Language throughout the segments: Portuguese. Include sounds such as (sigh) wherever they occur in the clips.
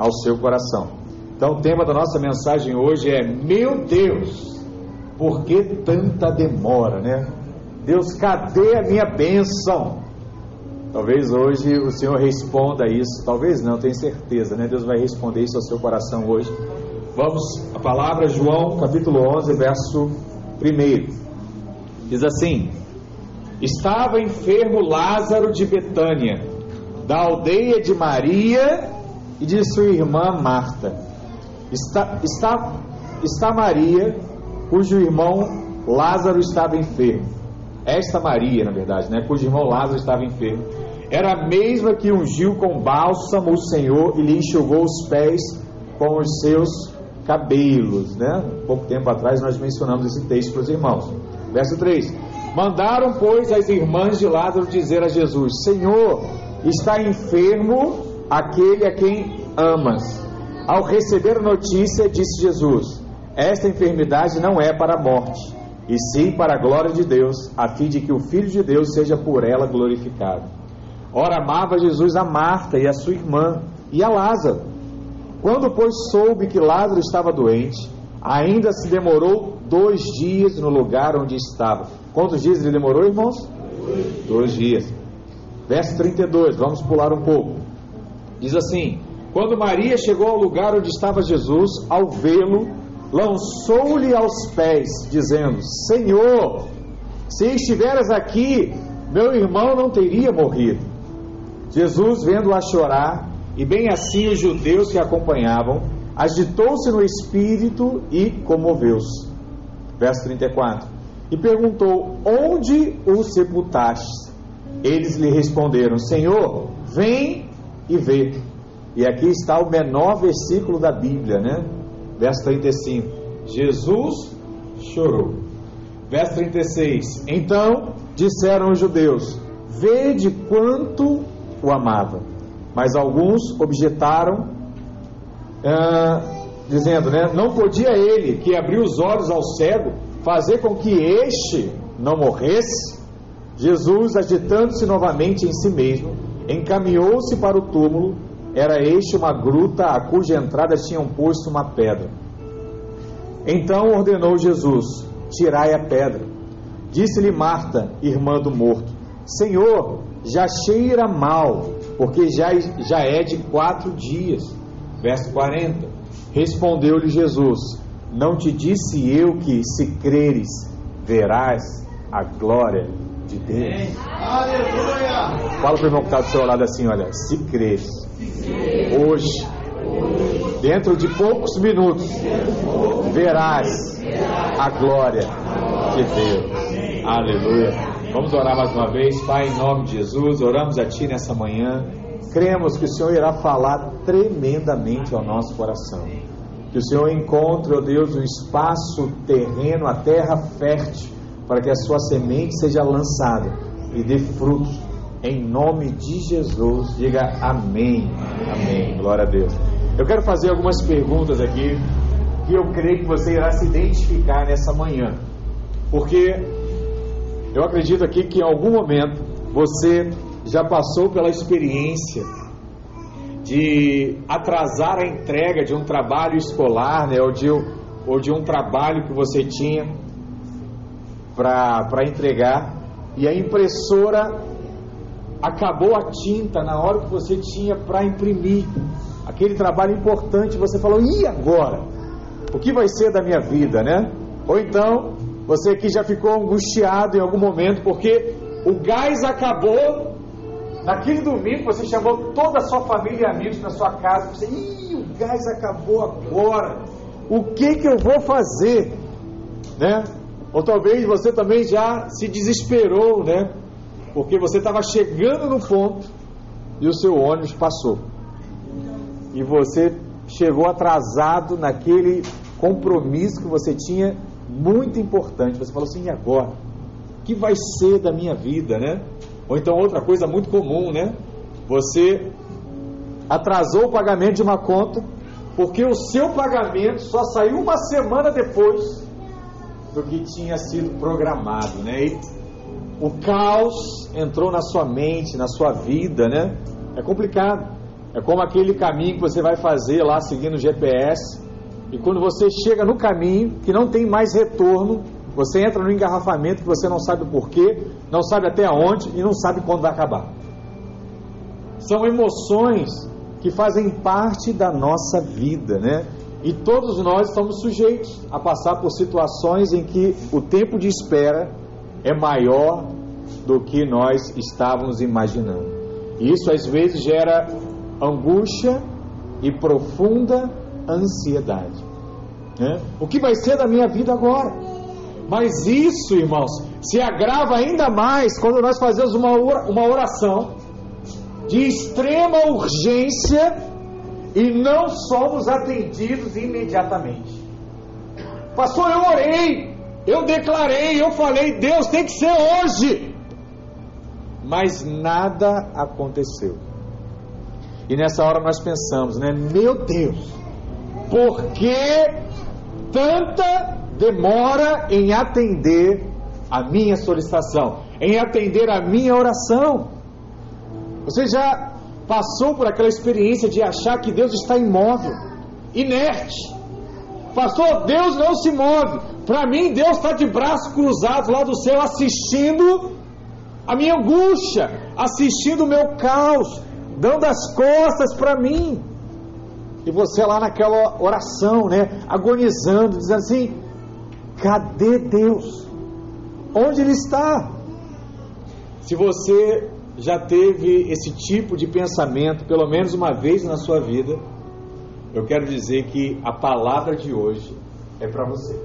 ao seu coração. Então, o tema da nossa mensagem hoje é: Meu Deus, por que tanta demora, né? Deus, cadê a minha bênção? Talvez hoje o Senhor responda isso, talvez não, tenho certeza, né? Deus vai responder isso ao seu coração hoje. Vamos, a palavra João, capítulo 11, verso 1. Diz assim: Estava enfermo Lázaro de Betânia, da aldeia de Maria e de sua irmã Marta. Está, está, está Maria, cujo irmão Lázaro estava enfermo. Esta Maria, na verdade, né, cujo irmão Lázaro estava enfermo, era a mesma que ungiu com bálsamo o Senhor e lhe enxugou os pés com os seus cabelos. Né? Pouco tempo atrás nós mencionamos esse texto para os irmãos. Verso 3: Mandaram, pois, as irmãs de Lázaro dizer a Jesus: Senhor, está enfermo aquele a quem amas. Ao receber a notícia, disse Jesus: Esta enfermidade não é para a morte e sim para a glória de Deus, a fim de que o Filho de Deus seja por ela glorificado. Ora, amava Jesus a Marta e a sua irmã e a Lázaro. Quando, pois, soube que Lázaro estava doente, ainda se demorou dois dias no lugar onde estava. Quantos dias ele demorou, irmãos? Dois, dois dias. Verso 32, vamos pular um pouco. Diz assim: Quando Maria chegou ao lugar onde estava Jesus, ao vê-lo, lançou-lhe aos pés, dizendo: Senhor, se estiveras aqui, meu irmão não teria morrido. Jesus, vendo-a chorar, e bem assim os judeus que a acompanhavam, agitou-se no espírito e comoveu-se. Verso 34. E perguntou: Onde o sepultaste? Eles lhe responderam: Senhor, vem e vê. E aqui está o menor versículo da Bíblia, né? Verso 35: Jesus chorou. Verso 36: Então disseram os judeus: Vede quanto o amava. Mas alguns objetaram, ah, dizendo, né, não podia ele, que abriu os olhos ao cego, fazer com que este não morresse? Jesus, agitando-se novamente em si mesmo, encaminhou-se para o túmulo era este uma gruta a cuja entrada tinham posto uma pedra. Então ordenou Jesus: Tirai a pedra. Disse-lhe Marta, irmã do morto: Senhor, já cheira mal, porque já, já é de quatro dias. Verso 40. Respondeu-lhe Jesus: Não te disse eu que, se creres, verás a glória de Deus? Aleluia! Fala para o irmão que está do seu lado assim: Olha, se creres Hoje, dentro de poucos minutos, verás a glória de Deus. Aleluia. Vamos orar mais uma vez, Pai, em nome de Jesus. Oramos a Ti nessa manhã. Cremos que o Senhor irá falar tremendamente ao nosso coração. Que o Senhor encontre, ó oh Deus, o espaço terreno, a terra fértil, para que a sua semente seja lançada e dê frutos em nome de Jesus. Diga amém. Amém. Glória a Deus. Eu quero fazer algumas perguntas aqui que eu creio que você irá se identificar nessa manhã. Porque eu acredito aqui que em algum momento você já passou pela experiência de atrasar a entrega de um trabalho escolar, né, ou, de, ou de um trabalho que você tinha para entregar, e a impressora acabou a tinta na hora que você tinha para imprimir aquele trabalho importante, você falou: "E agora? O que vai ser da minha vida, né?" Ou então, você que já ficou angustiado em algum momento porque o gás acabou naquele domingo, você chamou toda a sua família e amigos na sua casa, você: "Ih, o gás acabou agora. O que que eu vou fazer?" Né? Ou talvez você também já se desesperou, né? porque você estava chegando no ponto e o seu ônibus passou. E você chegou atrasado naquele compromisso que você tinha muito importante. Você falou assim: e agora? O que vai ser da minha vida, né? Ou então outra coisa muito comum, né? Você atrasou o pagamento de uma conta porque o seu pagamento só saiu uma semana depois do que tinha sido programado, né? E o caos entrou na sua mente, na sua vida, né? É complicado. É como aquele caminho que você vai fazer lá seguindo o GPS, e quando você chega no caminho que não tem mais retorno, você entra no engarrafamento que você não sabe o porquê, não sabe até onde e não sabe quando vai acabar. São emoções que fazem parte da nossa vida, né? E todos nós estamos sujeitos a passar por situações em que o tempo de espera é maior do que nós estávamos imaginando. E isso às vezes gera angústia e profunda ansiedade. Né? O que vai ser da minha vida agora? Mas isso, irmãos, se agrava ainda mais quando nós fazemos uma oração de extrema urgência e não somos atendidos imediatamente. Pastor, eu orei, eu declarei, eu falei, Deus tem que ser hoje. Mas nada aconteceu. E nessa hora nós pensamos, né? Meu Deus, por que tanta demora em atender a minha solicitação, em atender a minha oração? Você já passou por aquela experiência de achar que Deus está imóvel, inerte? Pastor, Deus não se move. Para mim, Deus está de braços cruzados lá do céu, assistindo a minha angústia, assistindo o meu caos, dando as costas para mim. E você lá naquela oração, né, agonizando, dizendo assim: cadê Deus? Onde Ele está? Se você já teve esse tipo de pensamento, pelo menos uma vez na sua vida, eu quero dizer que a palavra de hoje é para você.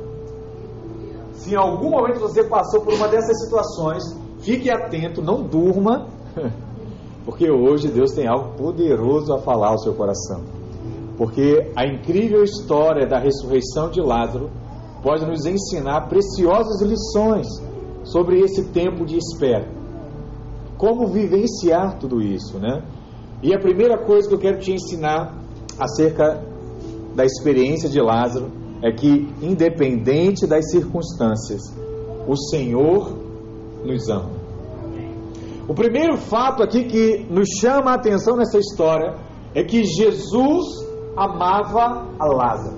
Se em algum momento você passou por uma dessas situações, fique atento, não durma, (laughs) porque hoje Deus tem algo poderoso a falar ao seu coração. Porque a incrível história da ressurreição de Lázaro pode nos ensinar preciosas lições sobre esse tempo de espera. Como vivenciar tudo isso, né? E a primeira coisa que eu quero te ensinar acerca da experiência de Lázaro é que, independente das circunstâncias, o Senhor nos ama. O primeiro fato aqui que nos chama a atenção nessa história é que Jesus amava a Lázaro.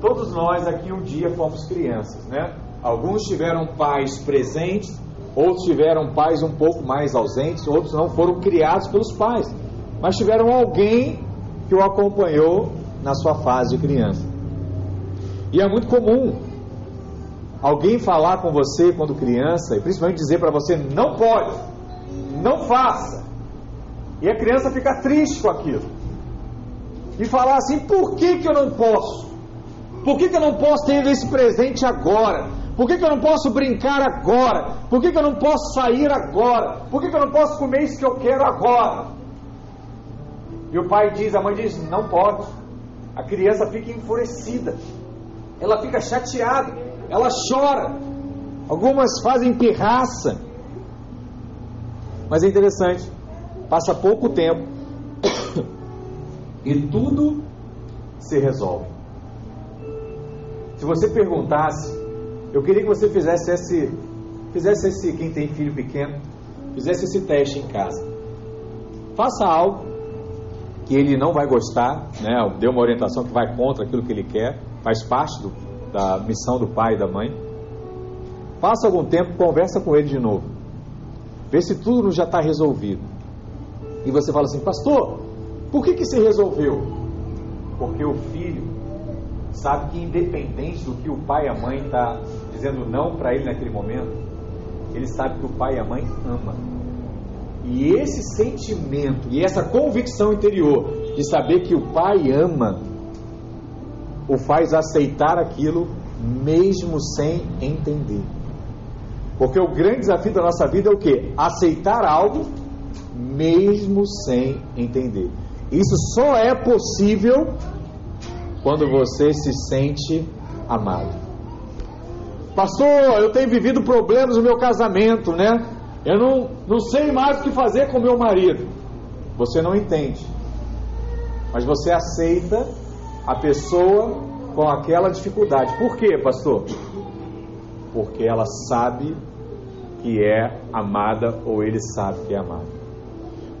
Todos nós aqui um dia fomos crianças, né? Alguns tiveram pais presentes, outros tiveram pais um pouco mais ausentes, outros não foram criados pelos pais, mas tiveram alguém que o acompanhou na sua fase de criança. E é muito comum alguém falar com você quando criança, e principalmente dizer para você: não pode, não faça. E a criança fica triste com aquilo e falar assim: por que, que eu não posso? Por que, que eu não posso ter esse presente agora? Por que, que eu não posso brincar agora? Por que, que eu não posso sair agora? Por que, que eu não posso comer isso que eu quero agora? E o pai diz, a mãe diz: não pode. A criança fica enfurecida, ela fica chateada, ela chora. Algumas fazem pirraça. Mas é interessante, passa pouco tempo (coughs) e tudo se resolve. Se você perguntasse, eu queria que você fizesse esse, fizesse esse, quem tem filho pequeno, fizesse esse teste em casa. Faça algo que ele não vai gostar, né? Dê uma orientação que vai contra aquilo que ele quer, faz parte do, da missão do pai e da mãe. Passa algum tempo, conversa com ele de novo. Vê se tudo já está resolvido. E você fala assim, pastor, por que, que se resolveu? Porque o filho sabe que, independente do que o pai e a mãe estão tá dizendo não para ele naquele momento, ele sabe que o pai e a mãe ama. E esse sentimento e essa convicção interior de saber que o pai ama o faz aceitar aquilo mesmo sem entender. Porque o grande desafio da nossa vida é o que? Aceitar algo mesmo sem entender. Isso só é possível quando você se sente amado. Pastor, eu tenho vivido problemas no meu casamento, né? Eu não, não sei mais o que fazer com meu marido. Você não entende. Mas você aceita a pessoa com aquela dificuldade. Por quê, pastor? Porque ela sabe que é amada ou ele sabe que é amado.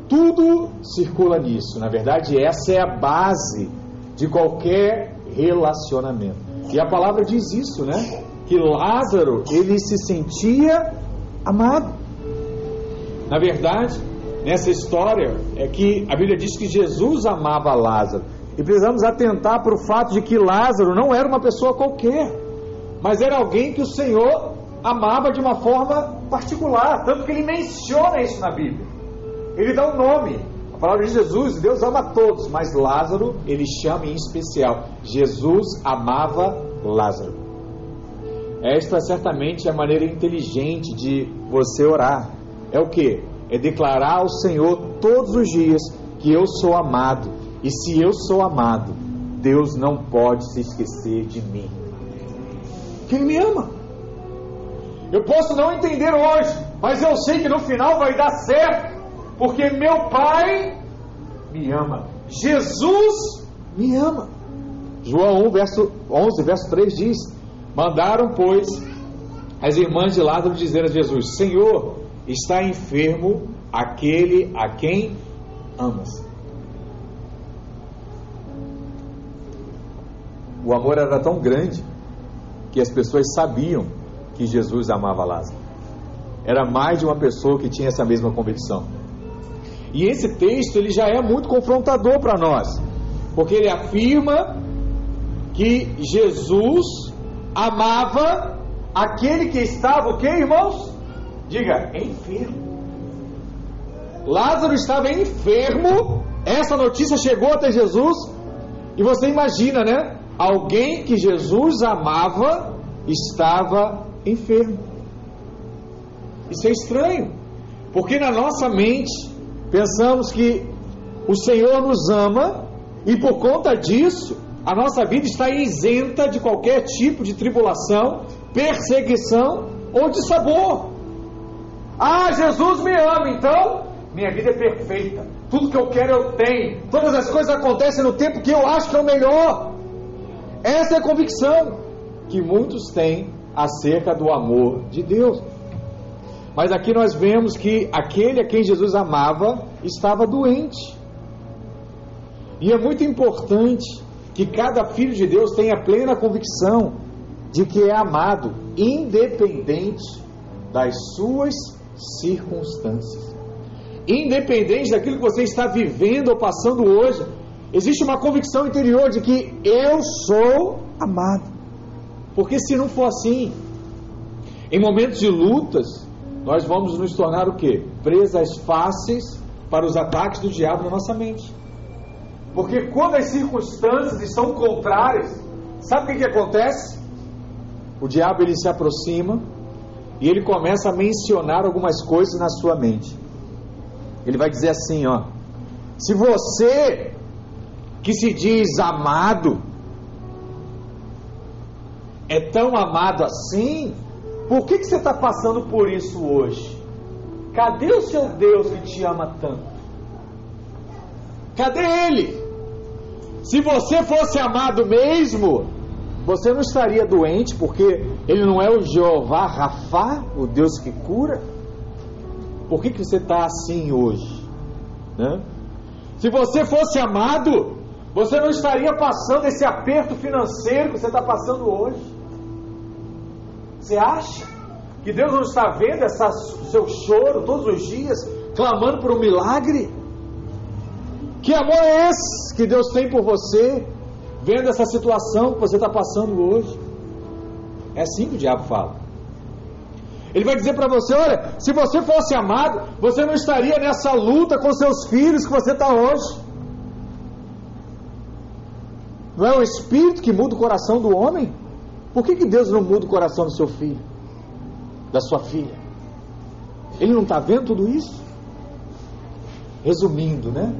Tudo circula nisso. Na verdade, essa é a base de qualquer relacionamento. E a palavra diz isso, né? Que Lázaro, ele se sentia amado. Na verdade, nessa história é que a Bíblia diz que Jesus amava Lázaro. E precisamos atentar para o fato de que Lázaro não era uma pessoa qualquer, mas era alguém que o Senhor amava de uma forma particular, tanto que ele menciona isso na Bíblia. Ele dá um nome. Palavra de Jesus, Deus ama todos, mas Lázaro ele chama em especial. Jesus amava Lázaro. Esta certamente é a maneira inteligente de você orar. É o que? É declarar ao Senhor todos os dias que eu sou amado. E se eu sou amado, Deus não pode se esquecer de mim. Quem me ama? Eu posso não entender hoje, mas eu sei que no final vai dar certo, porque meu Pai me ama. Jesus me ama. João 1, verso 11, verso 3 diz: Mandaram, pois, as irmãs de Lázaro dizer a Jesus: Senhor, está enfermo aquele a quem amas. O amor era tão grande que as pessoas sabiam que Jesus amava Lázaro. Era mais de uma pessoa que tinha essa mesma convicção. E esse texto ele já é muito confrontador para nós, porque ele afirma que Jesus amava aquele que estava o que, irmãos? Diga, enfermo. Lázaro estava enfermo. Essa notícia chegou até Jesus e você imagina, né? Alguém que Jesus amava estava enfermo. Isso é estranho, porque na nossa mente pensamos que o Senhor nos ama e por conta disso a nossa vida está isenta de qualquer tipo de tribulação, perseguição ou de sabor. Ah, Jesus me ama, então minha vida é perfeita. Tudo que eu quero eu tenho. Todas as coisas acontecem no tempo que eu acho que é o melhor. Essa é a convicção que muitos têm acerca do amor de Deus. Mas aqui nós vemos que aquele a quem Jesus amava estava doente. E é muito importante que cada filho de Deus tenha plena convicção de que é amado, independente das suas circunstâncias. Independente daquilo que você está vivendo ou passando hoje, existe uma convicção interior de que eu sou amado. Porque se não for assim, em momentos de lutas, nós vamos nos tornar o quê? Presas fáceis para os ataques do diabo na nossa mente. Porque quando as circunstâncias estão contrárias, sabe o que, que acontece? O diabo ele se aproxima e ele começa a mencionar algumas coisas na sua mente. Ele vai dizer assim, ó: Se você que se diz amado é tão amado assim, por que, que você está passando por isso hoje? Cadê o seu Deus que te ama tanto? Cadê Ele? Se você fosse amado mesmo, você não estaria doente, porque Ele não é o Jeová Rafá, o Deus que cura. Por que, que você está assim hoje? Né? Se você fosse amado, você não estaria passando esse aperto financeiro que você está passando hoje. Você acha que Deus não está vendo essa, seu choro todos os dias, clamando por um milagre? Que amor é esse que Deus tem por você, vendo essa situação que você está passando hoje? É assim que o diabo fala. Ele vai dizer para você: olha, se você fosse amado, você não estaria nessa luta com seus filhos que você está hoje. Não é o Espírito que muda o coração do homem? Por que, que Deus não muda o coração do seu filho, da sua filha? Ele não está vendo tudo isso? Resumindo, né?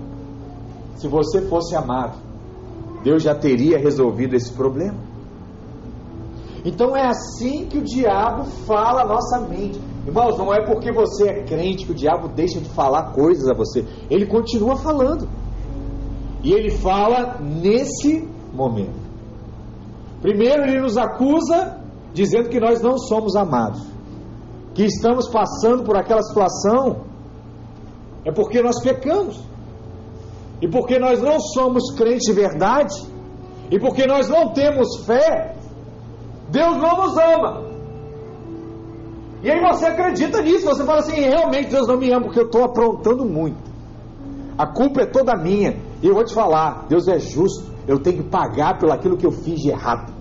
Se você fosse amado, Deus já teria resolvido esse problema. Então é assim que o diabo fala a nossa mente. Irmãos, não é porque você é crente que o diabo deixa de falar coisas a você. Ele continua falando. E ele fala nesse momento. Primeiro, ele nos acusa dizendo que nós não somos amados, que estamos passando por aquela situação É porque nós pecamos. E porque nós não somos crentes de verdade. E porque nós não temos fé. Deus não nos ama. E aí você acredita nisso. Você fala assim: realmente Deus não me ama porque eu estou aprontando muito. A culpa é toda minha. E eu vou te falar: Deus é justo. Eu tenho que pagar pelo aquilo que eu fiz de errado.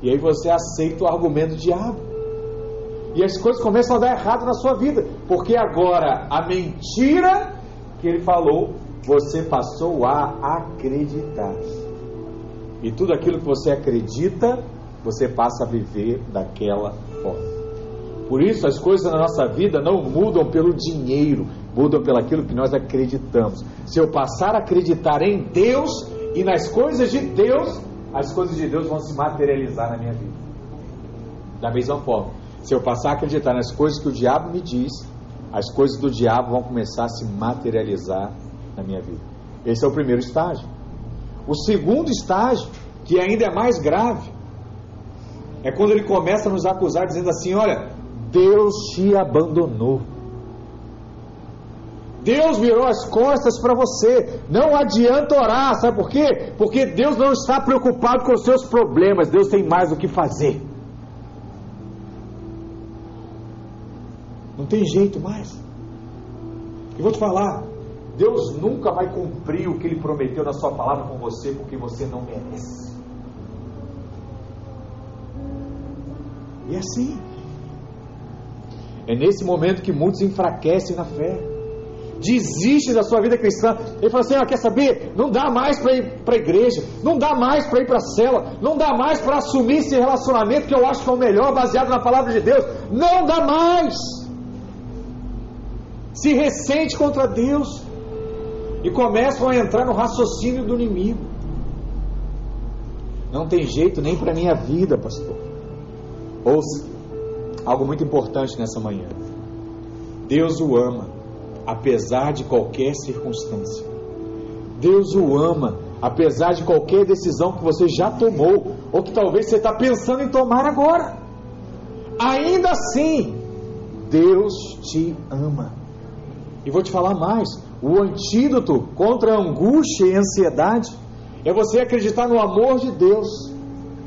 E aí você aceita o argumento do diabo. E as coisas começam a dar errado na sua vida. Porque agora a mentira que ele falou, você passou a acreditar. E tudo aquilo que você acredita, você passa a viver daquela forma. Por isso as coisas na nossa vida não mudam pelo dinheiro, mudam pelo aquilo que nós acreditamos. Se eu passar a acreditar em Deus e nas coisas de Deus, as coisas de Deus vão se materializar na minha vida. Da mesma forma, se eu passar a acreditar nas coisas que o diabo me diz, as coisas do diabo vão começar a se materializar na minha vida. Esse é o primeiro estágio. O segundo estágio, que ainda é mais grave, é quando ele começa a nos acusar dizendo assim: Olha, Deus te abandonou. Deus virou as costas para você. Não adianta orar, sabe por quê? Porque Deus não está preocupado com os seus problemas. Deus tem mais o que fazer. Não tem jeito mais. E vou te falar: Deus nunca vai cumprir o que Ele prometeu na Sua palavra com você, porque você não merece. E é assim. É nesse momento que muitos enfraquecem na fé. Desistem da sua vida cristã. Ele fala assim: ah, quer saber? Não dá mais para ir para a igreja, não dá mais para ir para a cela, não dá mais para assumir esse relacionamento que eu acho que é o melhor, baseado na palavra de Deus. Não dá mais. Se ressente contra Deus e começam a entrar no raciocínio do inimigo. Não tem jeito nem para minha vida, pastor. Ouça, algo muito importante nessa manhã. Deus o ama, apesar de qualquer circunstância. Deus o ama, apesar de qualquer decisão que você já tomou, ou que talvez você está pensando em tomar agora. Ainda assim, Deus te ama. E vou te falar mais: o antídoto contra a angústia e ansiedade é você acreditar no amor de Deus,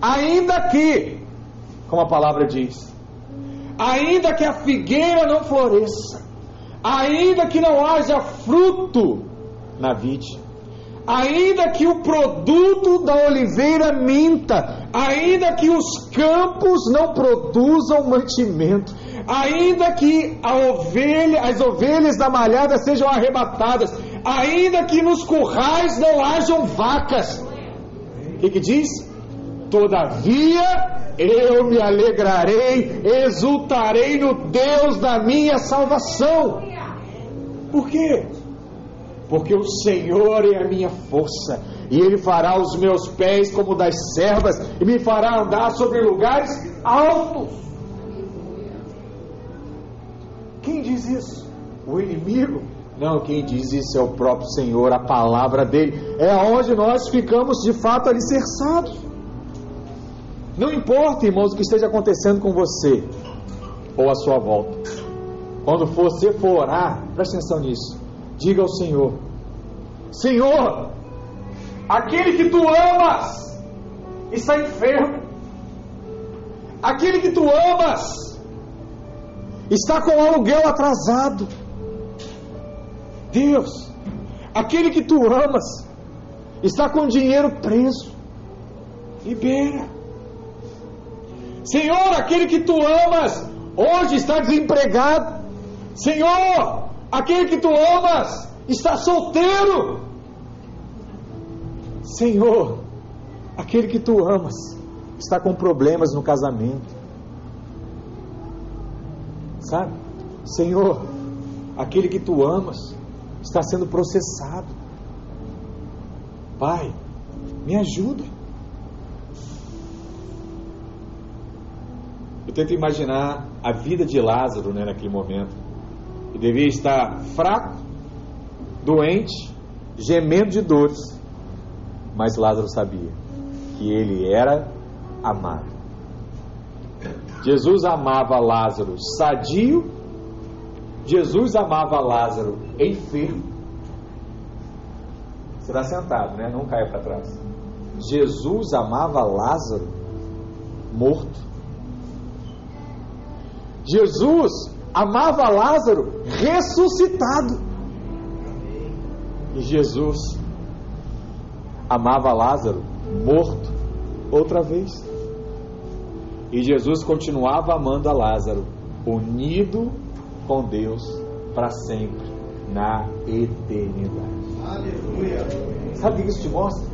ainda que, como a palavra diz, ainda que a figueira não floresça, ainda que não haja fruto na vide, ainda que o produto da oliveira minta, ainda que os campos não produzam mantimento, ainda que ovelha, as ovelhas da malhada sejam arrebatadas, ainda que nos currais não hajam vacas. O que, que diz? Todavia eu me alegrarei, exultarei no Deus da minha salvação. Por quê? Porque o Senhor é a minha força, e Ele fará os meus pés como das servas, e me fará andar sobre lugares altos. Quem diz isso? O inimigo? Não, quem diz isso é o próprio Senhor, a palavra dele. É onde nós ficamos de fato alicerçados. Não importa, irmãos, o que esteja acontecendo com você ou à sua volta. Quando você for orar, preste atenção nisso. Diga ao Senhor: Senhor, aquele que tu amas está enfermo. Aquele que tu amas está com o aluguel atrasado. Deus, aquele que tu amas, está com o dinheiro preso. Libera. Senhor, aquele que tu amas, hoje está desempregado. Senhor, aquele que tu amas, está solteiro. Senhor, aquele que tu amas, está com problemas no casamento sabe? Senhor, aquele que tu amas está sendo processado. Pai, me ajuda. Eu tento imaginar a vida de Lázaro né, naquele momento. Ele devia estar fraco, doente, gemendo de dores. Mas Lázaro sabia que ele era amado. Jesus amava Lázaro sadio Jesus amava Lázaro enfermo. Será sentado, né? Não caia para trás. Jesus amava Lázaro morto. Jesus amava Lázaro ressuscitado. E Jesus amava Lázaro morto outra vez. E Jesus continuava amando a Lázaro, unido com Deus para sempre, na eternidade. Aleluia. Sabe o que isso te mostra?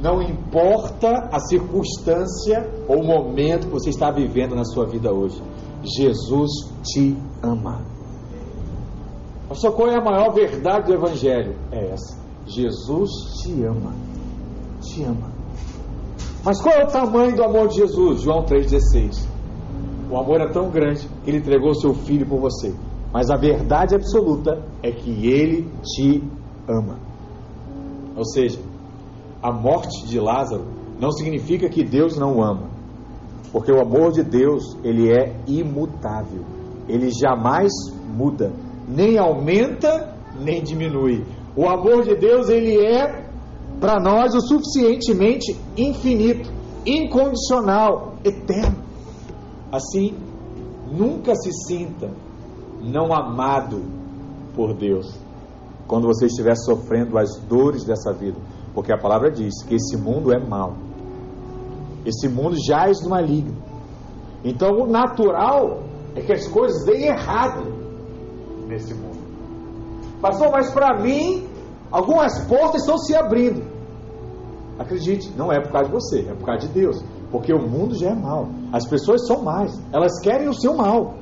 Não importa a circunstância ou o momento que você está vivendo na sua vida hoje, Jesus te ama. Pastor, qual é a maior verdade do Evangelho? É essa: Jesus te ama. Te ama. Mas qual é o tamanho do amor de Jesus? João 3,16. O amor é tão grande que ele entregou seu filho por você. Mas a verdade absoluta é que ele te ama. Ou seja, a morte de Lázaro não significa que Deus não o ama. Porque o amor de Deus, ele é imutável. Ele jamais muda, nem aumenta, nem diminui. O amor de Deus, ele é para nós o suficientemente infinito, incondicional, eterno. Assim, nunca se sinta não amado por Deus quando você estiver sofrendo as dores dessa vida, porque a palavra diz que esse mundo é mau. Esse mundo jaz no maligno. Então, o natural é que as coisas deem errado nesse mundo. Pastor, mas para mim, algumas portas estão se abrindo. Acredite, não é por causa de você, é por causa de Deus. Porque o mundo já é mal. As pessoas são más. Elas querem o seu mal.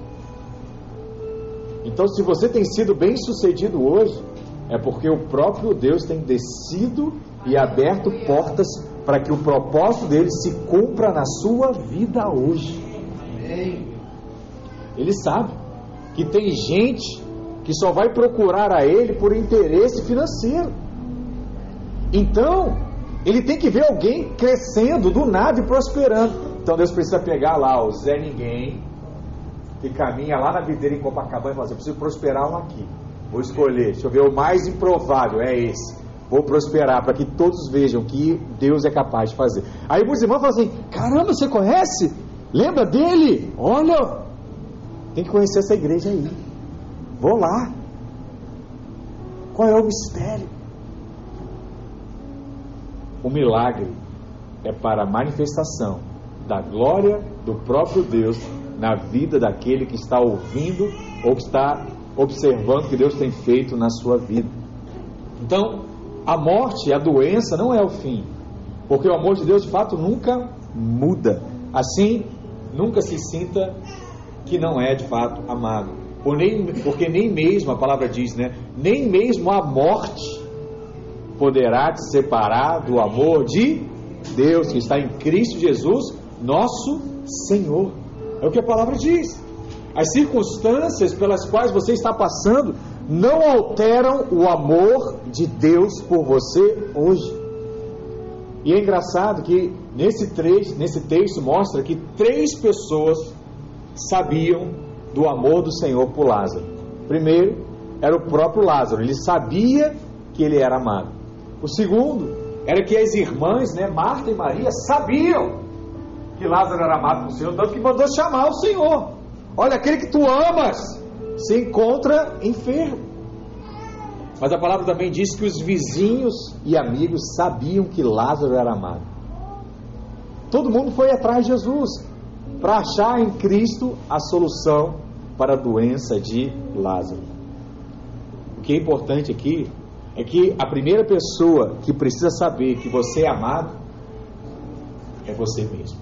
Então, se você tem sido bem sucedido hoje, é porque o próprio Deus tem descido e aberto portas para que o propósito dele se cumpra na sua vida hoje. Ele sabe que tem gente que só vai procurar a ele por interesse financeiro. Então, ele tem que ver alguém crescendo do nada e prosperando. Então Deus precisa pegar lá o Zé Ninguém, que caminha lá na videira em Copacabana e fala assim, eu preciso prosperar um aqui. Vou escolher, deixa eu ver, o mais improvável é esse. Vou prosperar para que todos vejam que Deus é capaz de fazer. Aí os irmãos falam assim: caramba, você conhece? Lembra dele? Olha, tem que conhecer essa igreja aí. Vou lá. Qual é o mistério? O milagre é para a manifestação da glória do próprio Deus na vida daquele que está ouvindo ou que está observando o que Deus tem feito na sua vida. Então, a morte, a doença não é o fim, porque o amor de Deus de fato nunca muda. Assim, nunca se sinta que não é de fato amado. Nem, porque nem mesmo, a palavra diz, né? Nem mesmo a morte poderá te separar do amor de Deus que está em Cristo Jesus, nosso Senhor. É o que a palavra diz. As circunstâncias pelas quais você está passando não alteram o amor de Deus por você hoje. E é engraçado que nesse, nesse texto mostra que três pessoas sabiam do amor do Senhor por Lázaro. Primeiro, era o próprio Lázaro, ele sabia que ele era amado. O segundo, era que as irmãs, né, Marta e Maria, sabiam que Lázaro era amado pelo Senhor, tanto que mandou chamar o Senhor. Olha, aquele que tu amas se encontra enfermo. Mas a palavra também diz que os vizinhos e amigos sabiam que Lázaro era amado. Todo mundo foi atrás de Jesus para achar em Cristo a solução para a doença de Lázaro. O que é importante aqui é que a primeira pessoa que precisa saber que você é amado é você mesmo.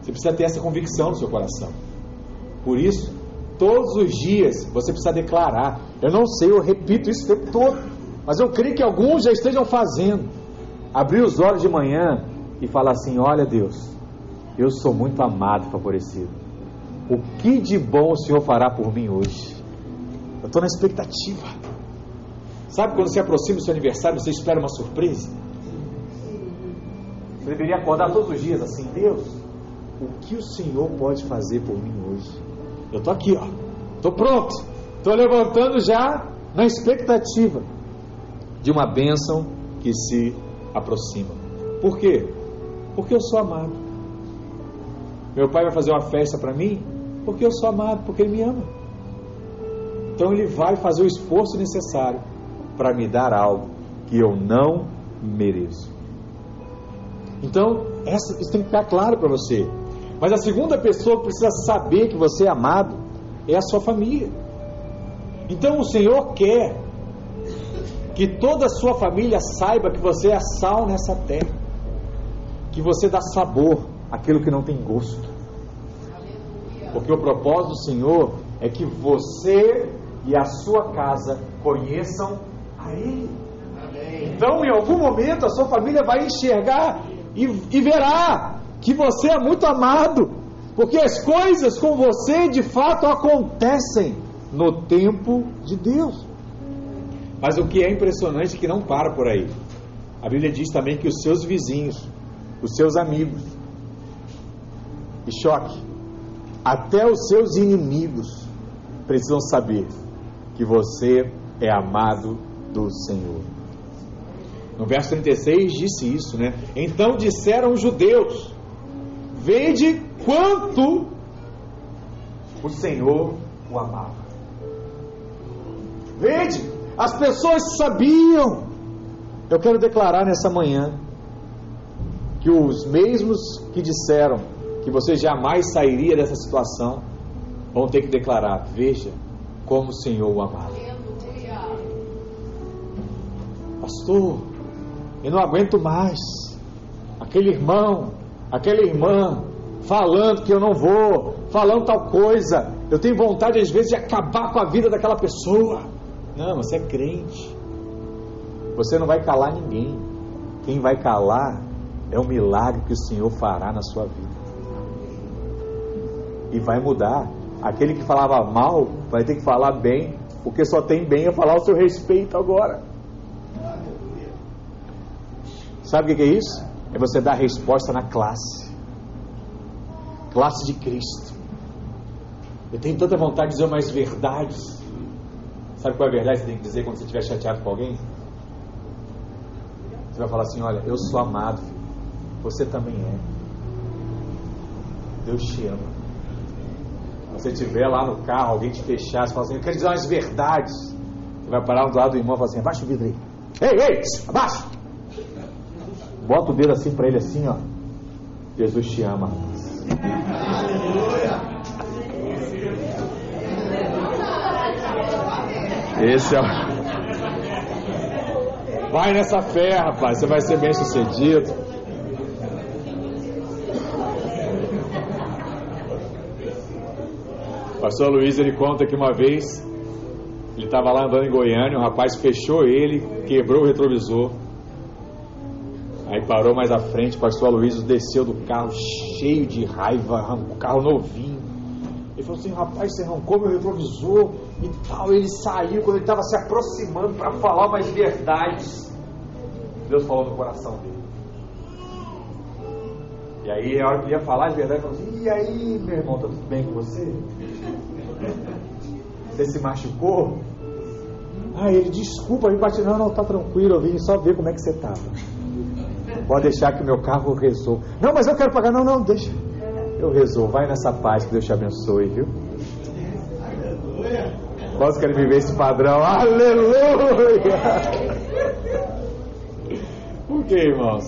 Você precisa ter essa convicção no seu coração. Por isso, todos os dias você precisa declarar. Eu não sei, eu repito isso o tempo todo, mas eu creio que alguns já estejam fazendo. Abrir os olhos de manhã e falar assim: Olha, Deus, eu sou muito amado e favorecido. O que de bom o Senhor fará por mim hoje? Eu estou na expectativa. Sabe quando se aproxima do seu aniversário, você espera uma surpresa? Você deveria acordar todos os dias assim: Deus, o que o Senhor pode fazer por mim hoje? Eu estou aqui, ó. Estou pronto. Estou levantando já na expectativa de uma bênção que se aproxima. Por quê? Porque eu sou amado. Meu pai vai fazer uma festa para mim porque eu sou amado, porque ele me ama. Então ele vai fazer o esforço necessário para me dar algo que eu não mereço. Então, essa, isso tem que ficar claro para você. Mas a segunda pessoa que precisa saber que você é amado é a sua família. Então o Senhor quer que toda a sua família saiba que você é sal nessa terra, que você dá sabor àquilo que não tem gosto. Porque o propósito do Senhor é que você e a sua casa conheçam a Ele. Então, em algum momento, a sua família vai enxergar e, e verá que você é muito amado, porque as coisas com você de fato acontecem no tempo de Deus. Mas o que é impressionante é que não para por aí. A Bíblia diz também que os seus vizinhos, os seus amigos, e choque, até os seus inimigos precisam saber que você é amado do Senhor. No verso 36 disse isso, né? Então disseram os judeus: Vede quanto o Senhor o amava. Vede, as pessoas sabiam. Eu quero declarar nessa manhã que os mesmos que disseram que você jamais sairia dessa situação vão ter que declarar: Veja como o Senhor o amava. Pastor, eu não aguento mais. Aquele irmão, aquela irmã falando que eu não vou, falando tal coisa. Eu tenho vontade às vezes de acabar com a vida daquela pessoa. Não, você é crente. Você não vai calar ninguém. Quem vai calar é o milagre que o Senhor fará na sua vida. E vai mudar. Aquele que falava mal vai ter que falar bem, porque só tem bem a falar o seu respeito agora. Sabe o que é isso? É você dar resposta na classe. Classe de Cristo. Eu tenho tanta vontade de dizer umas verdades Sabe qual é a verdade que você tem que dizer quando você estiver chateado com alguém? Você vai falar assim: Olha, eu sou amado, você também é. Deus te ama. Você estiver lá no carro, alguém te fechar, você fala assim: Eu quero dizer umas verdades. Você vai parar do lado do irmão e falar assim: Abaixa o vidro aí. Ei, ei, abaixa. Bota o dedo assim para ele, assim, ó. Jesus te ama. Esse é o. Vai nessa fé, rapaz, você vai ser bem sucedido. O pastor Luiz ele conta que uma vez ele estava lá andando em Goiânia, um rapaz fechou ele, quebrou o retrovisor. Aí parou mais à frente, o pastor Luiz desceu do carro cheio de raiva, o carro novinho. Ele falou assim: rapaz, você arrancou meu retrovisor e tal. Ele saiu quando ele estava se aproximando para falar umas verdades. Deus falou no coração dele. E aí, a hora que ele ia falar as verdades, ele falou assim: E aí, meu irmão, tá tudo bem com você? Você se machucou? Ah, ele, desculpa, me bati. Não, não, tá tranquilo, eu vim só ver como é que você estava. Pode deixar que meu carro resolva. Não, mas eu quero pagar. Não, não, deixa. Eu resolvo. Vai nessa paz que Deus te abençoe, viu? Nós queremos viver esse padrão. Aleluia! Por que, irmãos?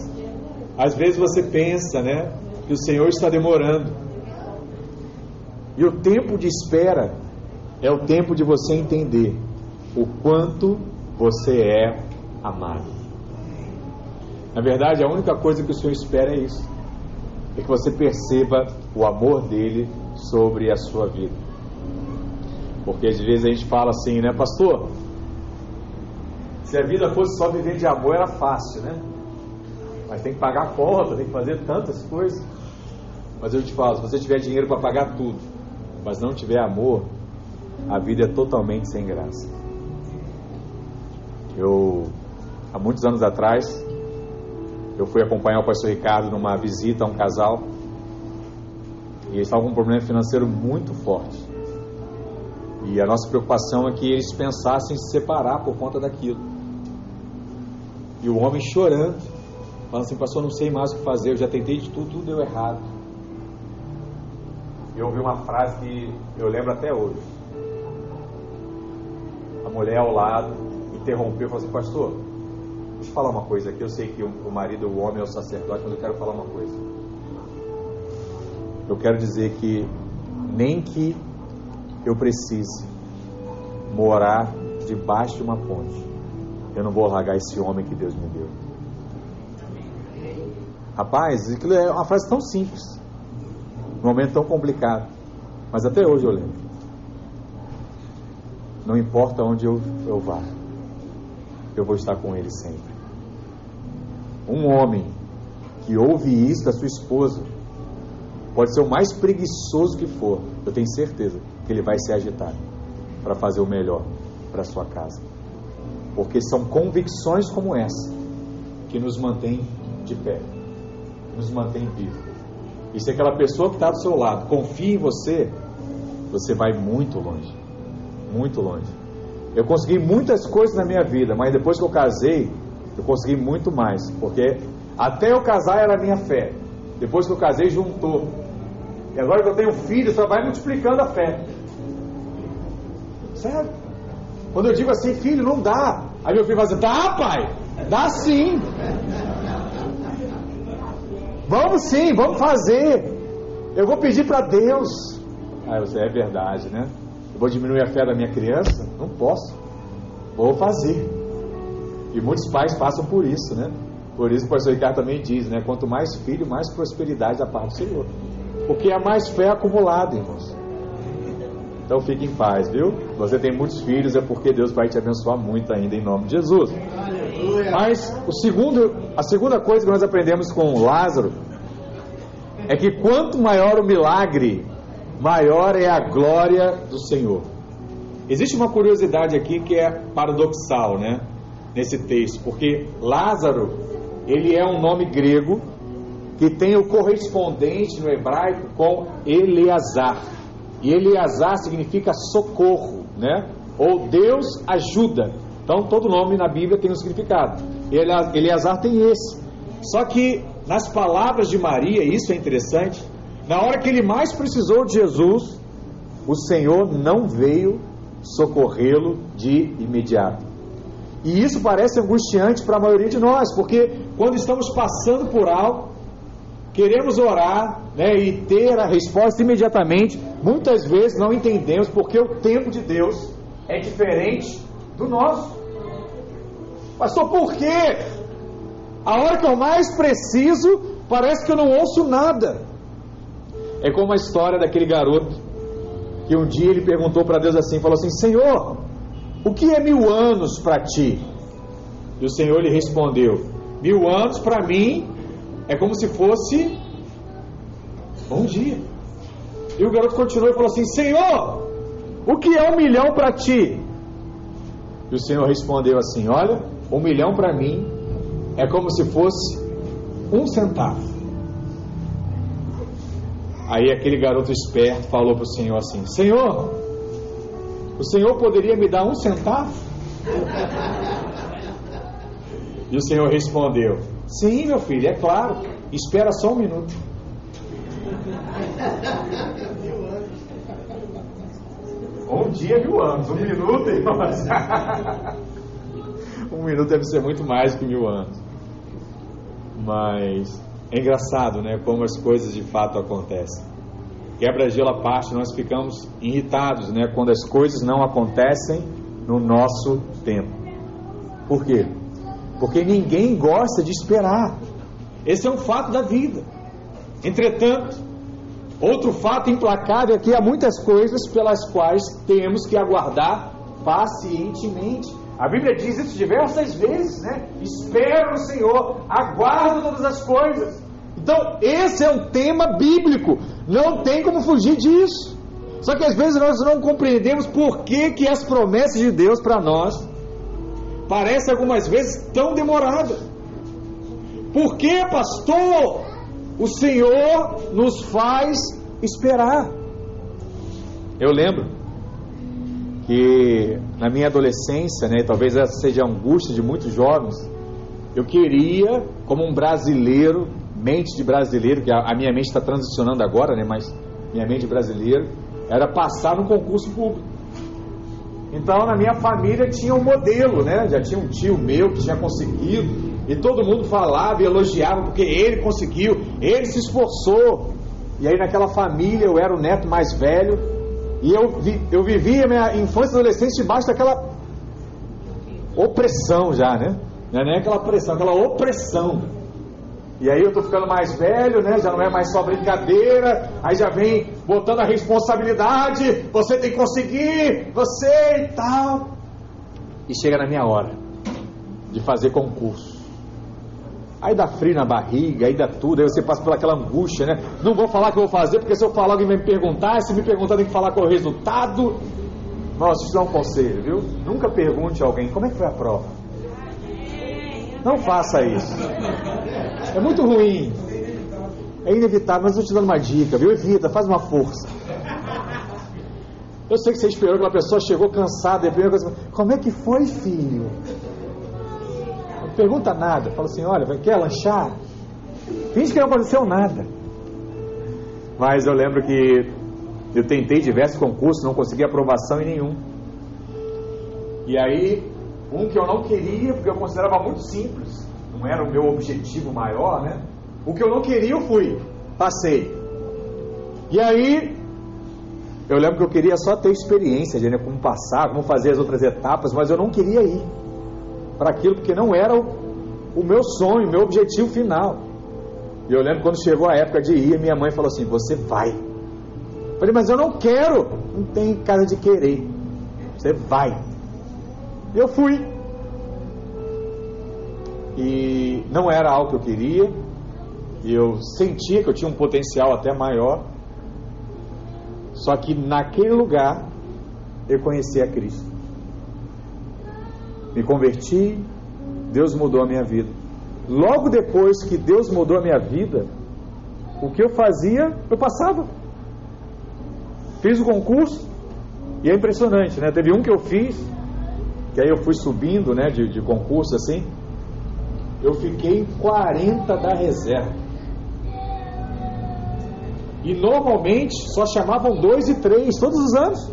Às vezes você pensa, né, que o Senhor está demorando. E o tempo de espera é o tempo de você entender o quanto você é amado. Na verdade, a única coisa que o Senhor espera é isso: é que você perceba o amor dele sobre a sua vida. Porque às vezes a gente fala assim, né, pastor? Se a vida fosse só viver de amor era fácil, né? Mas tem que pagar a conta, tem que fazer tantas coisas. Mas eu te falo, se você tiver dinheiro para pagar tudo, mas não tiver amor, a vida é totalmente sem graça. Eu, há muitos anos atrás, eu fui acompanhar o pastor Ricardo numa visita a um casal e eles estavam com um problema financeiro muito forte. E a nossa preocupação é que eles pensassem em se separar por conta daquilo. E o homem chorando, falando assim, pastor, não sei mais o que fazer, eu já tentei de tudo, tudo deu errado. Eu ouvi uma frase que eu lembro até hoje. A mulher ao lado interrompeu e falou assim, pastor, deixa eu falar uma coisa aqui, eu sei que o marido, o homem é o sacerdote, mas eu quero falar uma coisa. Eu quero dizer que nem que eu precise morar debaixo de uma ponte, eu não vou largar esse homem que Deus me deu. Rapaz, aquilo é uma frase tão simples, num momento tão complicado, mas até hoje eu lembro. Não importa onde eu, eu vá, eu vou estar com ele sempre. Um homem que ouve isso da sua esposa, pode ser o mais preguiçoso que for, eu tenho certeza que ele vai se agitar para fazer o melhor para sua casa. Porque são convicções como essa que nos mantém de pé, nos mantém vivos. E se aquela pessoa que está do seu lado confia em você, você vai muito longe. Muito longe. Eu consegui muitas coisas na minha vida, mas depois que eu casei, eu consegui muito mais. Porque até eu casar era a minha fé. Depois que eu casei, juntou. E agora que eu tenho filho, só vai multiplicando a fé. Sério? Quando eu digo assim, filho, não dá. Aí meu filho fala assim, dá pai, dá sim. Vamos sim, vamos fazer. Eu vou pedir para Deus. Aí você, é verdade, né? Eu vou diminuir a fé da minha criança? Não posso. Vou fazer. E muitos pais passam por isso, né? Por isso o pastor Ricardo também diz, né? Quanto mais filho, mais prosperidade da parte do Senhor. Porque é mais fé acumulada, irmãos. Então fique em paz, viu? Você tem muitos filhos, é porque Deus vai te abençoar muito ainda em nome de Jesus. Mas o segundo, a segunda coisa que nós aprendemos com Lázaro é que quanto maior o milagre, maior é a glória do Senhor. Existe uma curiosidade aqui que é paradoxal, né? Nesse texto, porque Lázaro, ele é um nome grego que tem o correspondente no hebraico com Eleazar. E Eleazar significa socorro, né? Ou Deus ajuda. Então todo nome na Bíblia tem um significado. Eleazar tem esse. Só que nas palavras de Maria, isso é interessante, na hora que ele mais precisou de Jesus, o Senhor não veio socorrê-lo de imediato. E isso parece angustiante para a maioria de nós, porque quando estamos passando por algo, queremos orar né, e ter a resposta imediatamente. Muitas vezes não entendemos porque o tempo de Deus é diferente do nosso. Pastor, por quê? A hora que eu mais preciso, parece que eu não ouço nada. É como a história daquele garoto que um dia ele perguntou para Deus assim, falou assim: Senhor, o que é mil anos para ti? E o Senhor lhe respondeu: Mil anos para mim é como se fosse um dia. E o garoto continuou e falou assim: Senhor, o que é um milhão para ti? E o Senhor respondeu assim: Olha, um milhão para mim é como se fosse um centavo. Aí aquele garoto esperto falou para o Senhor assim: Senhor, o Senhor poderia me dar um centavo? E o Senhor respondeu: Sim, meu filho, é claro. Espera só um minuto. Um dia, mil anos. Um minuto, irmãos. (laughs) um minuto deve ser muito mais que mil anos. Mas é engraçado, né? Como as coisas de fato acontecem. Quebra-gelo à parte, nós ficamos irritados, né? Quando as coisas não acontecem no nosso tempo. Por quê? porque ninguém gosta de esperar. Esse é um fato da vida. Entretanto, outro fato implacável é que há muitas coisas pelas quais temos que aguardar pacientemente. A Bíblia diz isso diversas vezes, né? Espera no Senhor, aguarda todas as coisas. Então, esse é um tema bíblico, não tem como fugir disso. Só que às vezes nós não compreendemos por que, que as promessas de Deus para nós parece algumas vezes tão demorada. Por que, pastor, o Senhor nos faz esperar? Eu lembro que na minha adolescência, né, talvez essa seja a angústia de muitos jovens, eu queria, como um brasileiro, mente de brasileiro, que a, a minha mente está transicionando agora, né, mas minha mente de brasileiro, era passar no concurso público. Então, na minha família tinha um modelo, né? Já tinha um tio meu que tinha conseguido, e todo mundo falava e elogiava porque ele conseguiu, ele se esforçou. E aí, naquela família, eu era o neto mais velho, e eu, vi, eu vivia minha infância e adolescência debaixo daquela opressão já, né? Não é nem aquela pressão, aquela opressão. E aí eu tô ficando mais velho, né? Já não é mais só brincadeira. Aí já vem botando a responsabilidade. Você tem que conseguir, você e tal. E chega na minha hora de fazer concurso. Aí dá frio na barriga, aí dá tudo, aí você passa por aquela angústia, né? Não vou falar que eu vou fazer, porque se eu falar alguém vai me perguntar, se me perguntar tem que falar qual é o resultado. Nossa, isso é um conselho, viu? Nunca pergunte a alguém como é que foi a prova. Não faça isso. É muito ruim. É inevitável, mas eu estou te dando uma dica, viu? Evita, faz uma força. Eu sei que você esperou que uma pessoa chegou cansada e a primeira coisa, como é que foi, filho? pergunta nada. Fala assim: olha, quer lanchar? Finge que não aconteceu nada. Mas eu lembro que eu tentei diversos concursos, não consegui aprovação em nenhum. E aí, um que eu não queria, porque eu considerava muito simples, não era o meu objetivo maior, né? O que eu não queria, eu fui, passei. E aí, eu lembro que eu queria só ter experiência de né, como passar, como fazer as outras etapas, mas eu não queria ir para aquilo, porque não era o, o meu sonho, o meu objetivo final. E eu lembro quando chegou a época de ir, minha mãe falou assim: Você vai. Eu falei, mas eu não quero. Não tem casa de querer. Você vai. Eu fui. E não era algo que eu queria. E eu sentia que eu tinha um potencial até maior. Só que naquele lugar eu conheci a Cristo me converti, Deus mudou a minha vida. Logo depois que Deus mudou a minha vida, o que eu fazia, eu passava. Fiz o concurso e é impressionante, né? Teve um que eu fiz, que aí eu fui subindo, né, de, de concurso assim. Eu fiquei em 40 da reserva. E normalmente só chamavam dois e três todos os anos.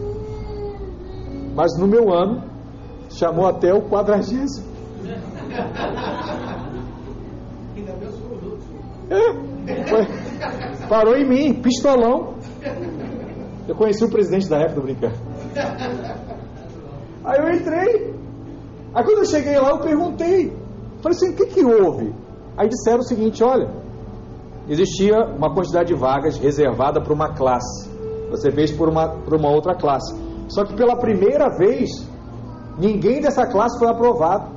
Mas no meu ano chamou até o quadragésimo. É, foi, parou em mim, pistolão. Eu conheci o presidente da época, brincando. Aí eu entrei. Aí quando eu cheguei lá, eu perguntei. Falei assim, o que, que houve? Aí disseram o seguinte, olha, existia uma quantidade de vagas reservada para uma classe. Você fez por uma, por uma outra classe. Só que pela primeira vez, Ninguém dessa classe foi aprovado.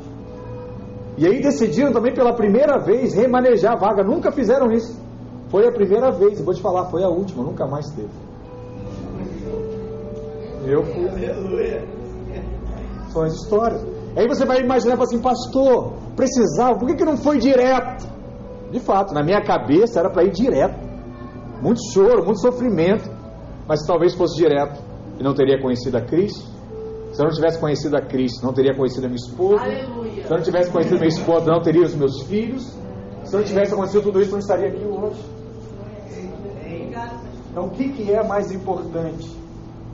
E aí decidiram também pela primeira vez remanejar a vaga. Nunca fizeram isso. Foi a primeira vez, vou te falar, foi a última, nunca mais teve. Eu fui. São as histórias. Aí você vai imaginar assim, pastor, precisava, por que, que não foi direto? De fato, na minha cabeça era para ir direto. Muito choro, muito sofrimento. Mas talvez fosse direto e não teria conhecido a Cristo, se eu não tivesse conhecido a Cristo, não teria conhecido a minha esposa. Aleluia. Se eu não tivesse conhecido a minha esposa, não teria os meus filhos. Se eu não tivesse conhecido tudo isso, eu não estaria aqui hoje. Então, o que, que é mais importante?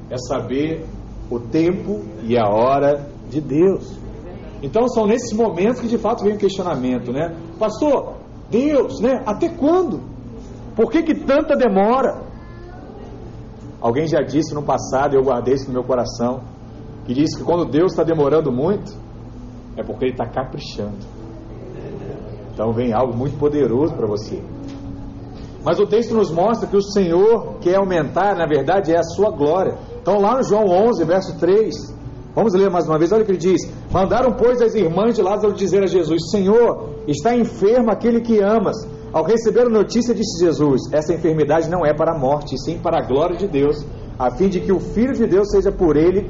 É saber o tempo e a hora de Deus. Então, são nesses momentos que de fato vem o questionamento, né? Pastor, Deus, né? Até quando? Por que, que tanta demora? Alguém já disse no passado, eu guardei isso no meu coração que diz que quando Deus está demorando muito, é porque Ele está caprichando. Então vem algo muito poderoso para você. Mas o texto nos mostra que o Senhor quer aumentar, na verdade, é a sua glória. Então, lá no João 11, verso 3, vamos ler mais uma vez, olha o que ele diz: Mandaram, pois, as irmãs de Lázaro dizer a Jesus: Senhor, está enfermo aquele que amas. Ao receber a notícia, disse Jesus: Essa enfermidade não é para a morte, sim para a glória de Deus, a fim de que o Filho de Deus seja por ele,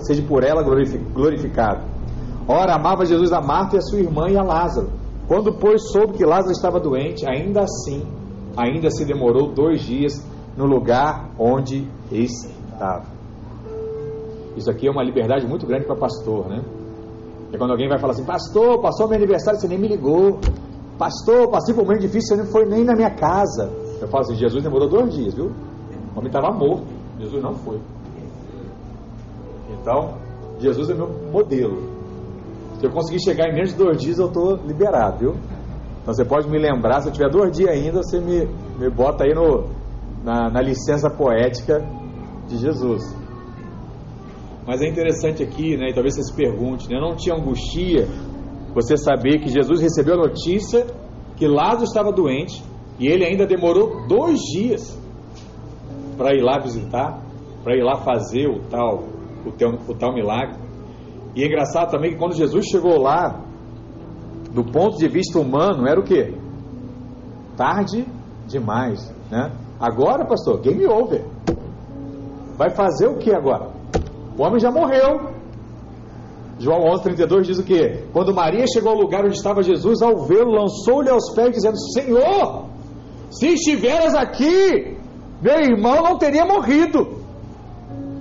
seja por ela glorificado. Ora, amava Jesus a Marta e a sua irmã e a Lázaro. Quando, pois, soube que Lázaro estava doente, ainda assim, ainda se demorou dois dias no lugar onde estava. Isso aqui é uma liberdade muito grande para pastor, né? É quando alguém vai falar assim, pastor, passou meu aniversário, você nem me ligou. Pastor, passei por um momento difícil, você não foi nem na minha casa. Eu falo assim, Jesus demorou dois dias, viu? O homem estava morto. Jesus não foi. Então, Jesus é meu modelo. Se eu conseguir chegar em menos de dois dias, eu estou liberado, viu? Então você pode me lembrar, se eu tiver dois dias ainda, você me, me bota aí no, na, na licença poética de Jesus. Mas é interessante aqui, né? E talvez você se pergunte, né? Não tinha angustia você saber que Jesus recebeu a notícia que Lázaro estava doente e ele ainda demorou dois dias para ir lá visitar, para ir lá fazer o tal, o, teu, o tal milagre. E é engraçado também que quando Jesus chegou lá, do ponto de vista humano, era o que? Tarde demais, né? Agora, pastor, game over. Vai fazer o que agora? O homem já morreu. João 11:32 diz o que? Quando Maria chegou ao lugar onde estava Jesus, ao vê-lo, lançou-lhe aos pés, dizendo: Senhor, se estiveras aqui, meu irmão não teria morrido.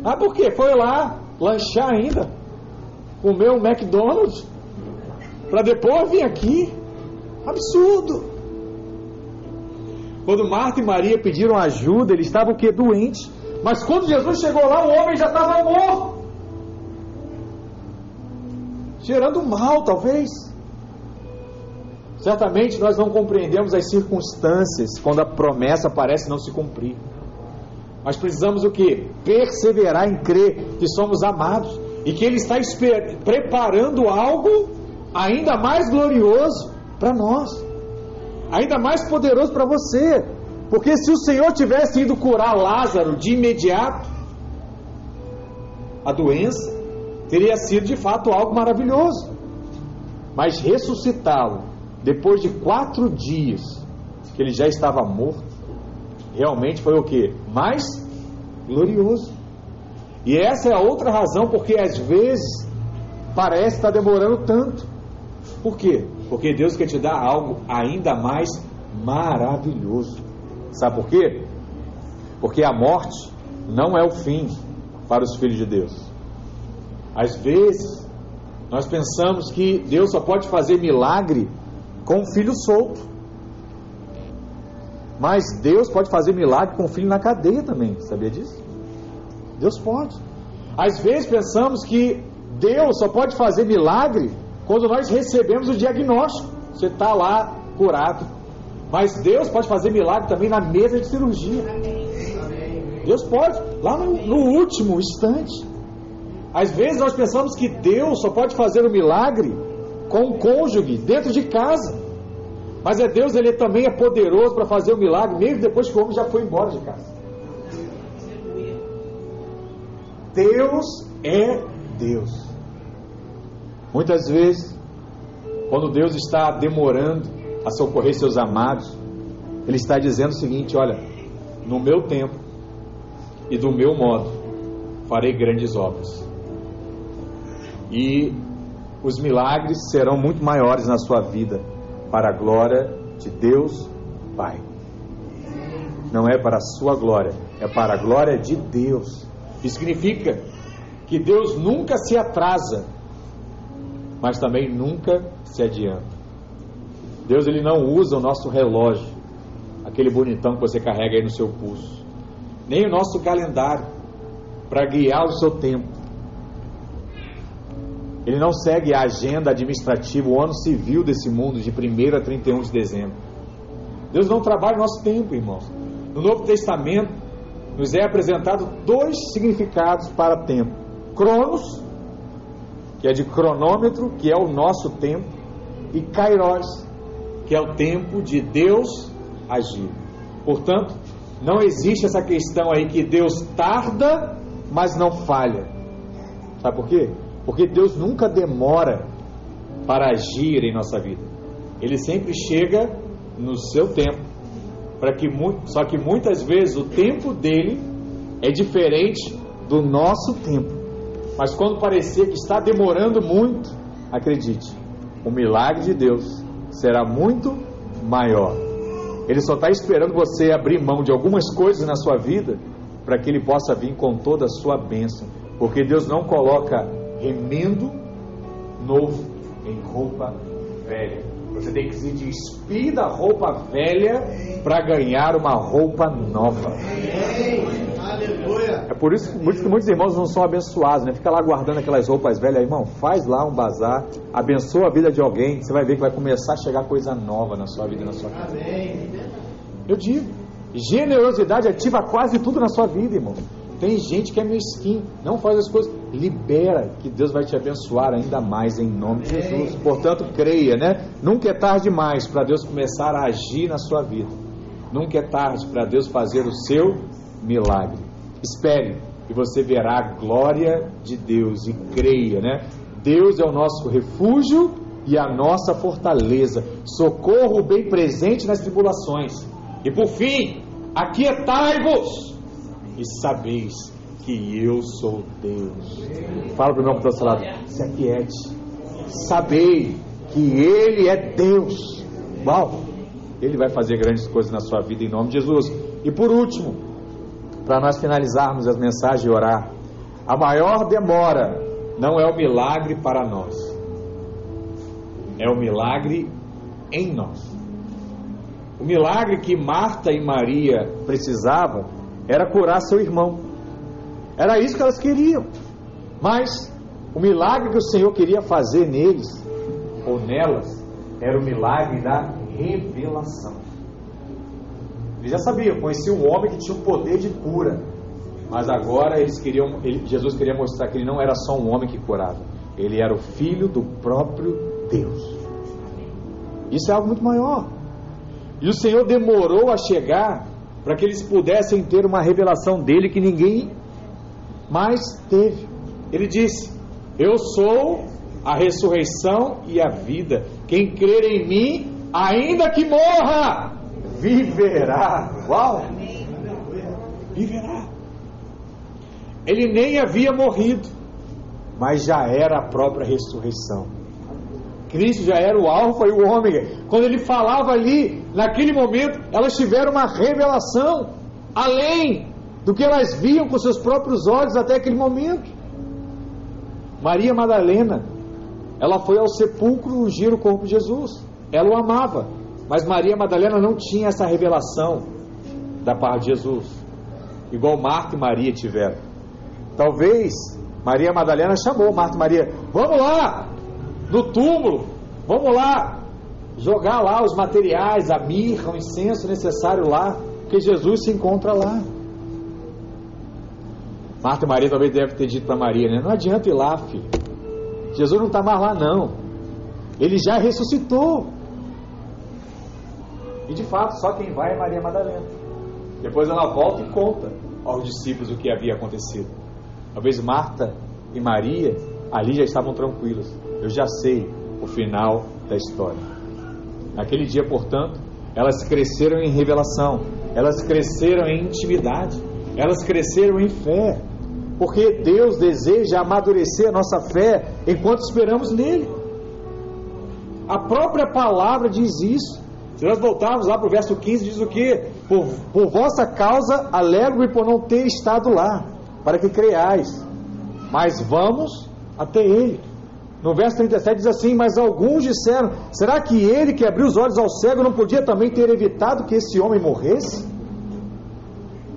Ah, por quê? Foi lá lanchar ainda, comer um McDonald's, para depois vir aqui. Absurdo. Quando Marta e Maria pediram ajuda, eles estavam o quê? Doentes. Mas quando Jesus chegou lá, o homem já estava morto. Gerando mal, talvez. Certamente nós não compreendemos as circunstâncias quando a promessa parece não se cumprir. Mas precisamos o que? Perseverar em crer que somos amados e que Ele está preparando algo ainda mais glorioso para nós ainda mais poderoso para você. Porque se o Senhor tivesse ido curar Lázaro de imediato, a doença teria sido de fato algo maravilhoso. Mas ressuscitá-lo depois de quatro dias que ele já estava morto, realmente foi o que? Mais glorioso. E essa é a outra razão porque às vezes parece estar demorando tanto. Por quê? Porque Deus quer te dar algo ainda mais maravilhoso. Sabe por quê? Porque a morte não é o fim para os filhos de Deus. Às vezes, nós pensamos que Deus só pode fazer milagre com um filho solto. Mas Deus pode fazer milagre com um filho na cadeia também, sabia disso? Deus pode. Às vezes pensamos que Deus só pode fazer milagre quando nós recebemos o diagnóstico, você está lá curado. Mas Deus pode fazer milagre também na mesa de cirurgia. Deus pode, lá no, no último instante. Às vezes nós pensamos que Deus só pode fazer o milagre com o cônjuge dentro de casa. Mas é Deus, ele também é poderoso para fazer o milagre, mesmo depois que o homem já foi embora de casa. Deus é Deus. Muitas vezes, quando Deus está demorando a socorrer seus amados, Ele está dizendo o seguinte: olha, no meu tempo e do meu modo farei grandes obras. E os milagres serão muito maiores na sua vida, para a glória de Deus Pai. Não é para a sua glória, é para a glória de Deus. Isso significa que Deus nunca se atrasa mas também nunca se adianta. Deus ele não usa o nosso relógio, aquele bonitão que você carrega aí no seu pulso, nem o nosso calendário para guiar o seu tempo. Ele não segue a agenda administrativa, o ano civil desse mundo de 1 a 31 de dezembro. Deus não trabalha o nosso tempo, irmãos. No Novo Testamento, nos é apresentado dois significados para tempo: Cronos, que é de cronômetro, que é o nosso tempo, e Kairos, que é o tempo de Deus agir. Portanto, não existe essa questão aí que Deus tarda, mas não falha. Sabe por quê? Porque Deus nunca demora para agir em nossa vida. Ele sempre chega no seu tempo. Para que só que muitas vezes o tempo dele é diferente do nosso tempo. Mas quando parecer que está demorando muito, acredite, o milagre de Deus será muito maior. Ele só está esperando você abrir mão de algumas coisas na sua vida para que ele possa vir com toda a sua bênção, Porque Deus não coloca remendo novo em roupa velha. Você tem que se despir da roupa velha para ganhar uma roupa nova. É por isso, que muitos irmãos não são abençoados, né? Fica lá guardando aquelas roupas velhas, irmão. Faz lá um bazar, abençoa a vida de alguém, você vai ver que vai começar a chegar coisa nova na sua vida e na sua casa. Eu digo, generosidade ativa quase tudo na sua vida, irmão. Tem gente que é mesquinho, não faz as coisas. Libera, que Deus vai te abençoar ainda mais em nome de Jesus. Portanto, creia, né? Nunca é tarde demais para Deus começar a agir na sua vida. Nunca é tarde para Deus fazer o seu milagre. Espere e você verá a glória de Deus e creia, né? Deus é o nosso refúgio e a nossa fortaleza, socorro bem presente nas tribulações. E por fim, aquietai-vos e sabeis que eu sou Deus. Fala para o irmão que está lado, se aquiete. Sabei que Ele é Deus. Uau! Ele vai fazer grandes coisas na sua vida em nome de Jesus. E por último, para nós finalizarmos as mensagens e orar, a maior demora não é o milagre para nós, é o milagre em nós. O milagre que Marta e Maria precisavam era curar seu irmão. Era isso que elas queriam. Mas o milagre que o Senhor queria fazer neles ou nelas era o milagre da revelação. Eles já sabiam, conheciam um homem que tinha o poder de cura. Mas agora eles queriam, ele, Jesus queria mostrar que ele não era só um homem que curava, ele era o filho do próprio Deus. Isso é algo muito maior. E o Senhor demorou a chegar para que eles pudessem ter uma revelação dele que ninguém mais teve. Ele disse: Eu sou a ressurreição e a vida. Quem crer em mim, ainda que morra, viverá. Uau! Viverá. Ele nem havia morrido, mas já era a própria ressurreição. Cristo já era o alfa e o ômega. Quando ele falava ali, naquele momento, elas tiveram uma revelação além do que elas viam com seus próprios olhos até aquele momento. Maria Madalena, ela foi ao sepulcro ungir o corpo de Jesus. Ela o amava, mas Maria Madalena não tinha essa revelação da parte de Jesus, igual Marta e Maria tiveram. Talvez Maria Madalena chamou Marta e Maria: Vamos lá, no túmulo, vamos lá, jogar lá os materiais, a mirra, o incenso necessário lá, porque Jesus se encontra lá. Marta e Maria talvez deve ter dito para Maria, né? Não adianta ir lá, filho. Jesus não está mais lá, não. Ele já ressuscitou. E de fato, só quem vai é Maria Madalena. Depois ela volta e conta aos discípulos o que havia acontecido. Talvez Marta e Maria ali já estavam tranquilos. Eu já sei o final da história. Naquele dia, portanto, elas cresceram em revelação, elas cresceram em intimidade, elas cresceram em fé, porque Deus deseja amadurecer a nossa fé enquanto esperamos nele. A própria palavra diz isso. Se nós voltarmos lá para o verso 15, diz o que? Por, por vossa causa alegro-me por não ter estado lá, para que creiais. Mas vamos até ele. No verso 37 diz assim: Mas alguns disseram: Será que ele que abriu os olhos ao cego não podia também ter evitado que esse homem morresse?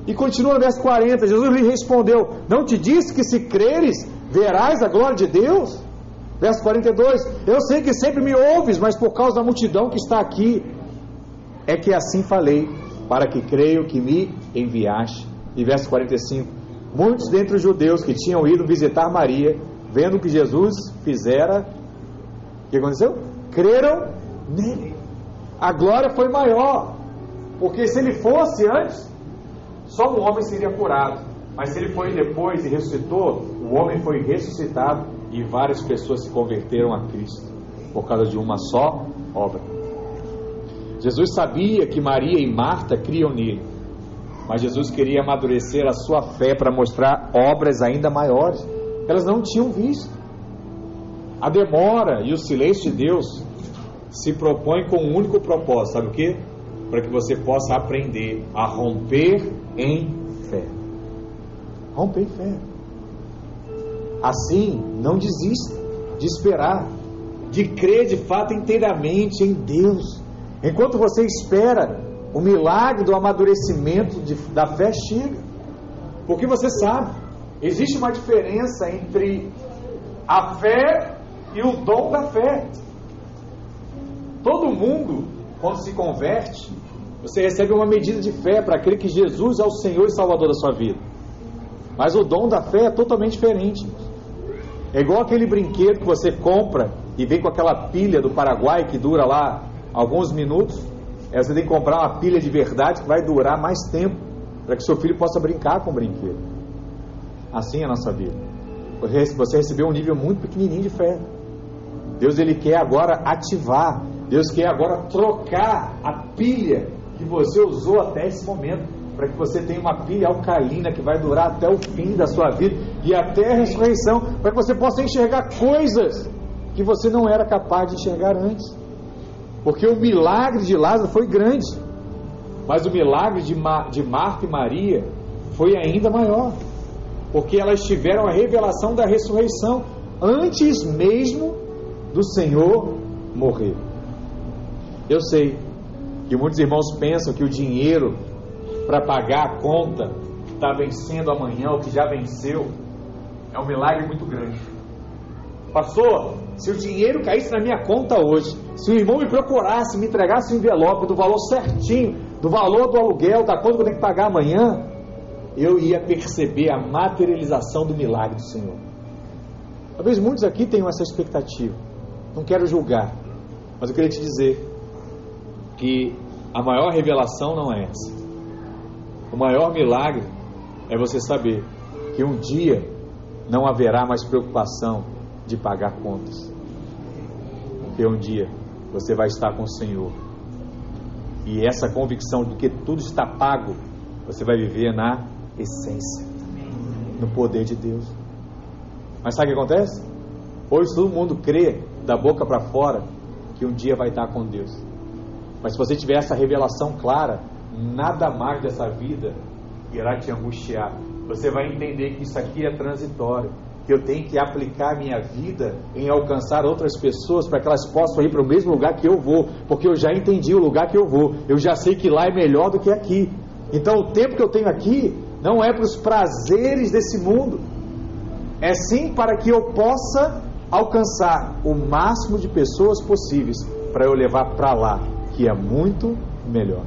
E continua no verso 40: Jesus lhe respondeu: Não te disse que se creres, verás a glória de Deus? Verso 42: Eu sei que sempre me ouves, mas por causa da multidão que está aqui, é que assim falei, para que creio que me enviaste. E verso 45: Muitos dentre os judeus que tinham ido visitar Maria vendo o que Jesus fizera, o que aconteceu? Creram nele. A glória foi maior, porque se ele fosse antes, só um homem seria curado. Mas se ele foi depois e ressuscitou, o homem foi ressuscitado e várias pessoas se converteram a Cristo por causa de uma só obra. Jesus sabia que Maria e Marta criam nele, mas Jesus queria amadurecer a sua fé para mostrar obras ainda maiores elas não tinham visto. A demora e o silêncio de Deus se propõem com um único propósito, sabe o que? Para que você possa aprender a romper em fé. Romper em fé. Assim, não desista de esperar, de crer de fato inteiramente em Deus. Enquanto você espera, o milagre do amadurecimento de, da fé chega. Porque você sabe, existe uma diferença entre a fé e o dom da fé. Todo mundo, quando se converte, você recebe uma medida de fé para crer que Jesus é o Senhor e Salvador da sua vida. Mas o dom da fé é totalmente diferente. É igual aquele brinquedo que você compra e vem com aquela pilha do Paraguai que dura lá alguns minutos. É, você tem que comprar uma pilha de verdade que vai durar mais tempo para que seu filho possa brincar com o brinquedo. Assim é a nossa vida. Você recebeu um nível muito pequenininho de fé. Deus ele quer agora ativar. Deus quer agora trocar a pilha que você usou até esse momento para que você tenha uma pilha alcalina que vai durar até o fim da sua vida e até a ressurreição, para que você possa enxergar coisas que você não era capaz de enxergar antes. Porque o milagre de Lázaro foi grande, mas o milagre de, de Marta e Maria foi ainda maior, porque elas tiveram a revelação da ressurreição antes mesmo do Senhor morrer. Eu sei que muitos irmãos pensam que o dinheiro para pagar a conta que está vencendo amanhã, ou que já venceu, é um milagre muito grande. Pastor, se o dinheiro caísse na minha conta hoje, se o irmão me procurasse, me entregasse o envelope do valor certinho, do valor do aluguel, da conta que eu tenho que pagar amanhã, eu ia perceber a materialização do milagre do Senhor. Talvez muitos aqui tenham essa expectativa. Não quero julgar, mas eu queria te dizer que a maior revelação não é essa. O maior milagre é você saber que um dia não haverá mais preocupação de pagar contas. Porque um dia você vai estar com o Senhor. E essa convicção de que tudo está pago, você vai viver na essência, no poder de Deus. Mas sabe o que acontece? Hoje todo mundo crê da boca para fora que um dia vai estar com Deus. Mas se você tiver essa revelação clara, nada mais dessa vida irá te angustiar. Você vai entender que isso aqui é transitório, que eu tenho que aplicar minha vida em alcançar outras pessoas para que elas possam ir para o mesmo lugar que eu vou, porque eu já entendi o lugar que eu vou, eu já sei que lá é melhor do que aqui. Então o tempo que eu tenho aqui não é para os prazeres desse mundo, é sim para que eu possa alcançar o máximo de pessoas possíveis para eu levar para lá, que é muito melhor.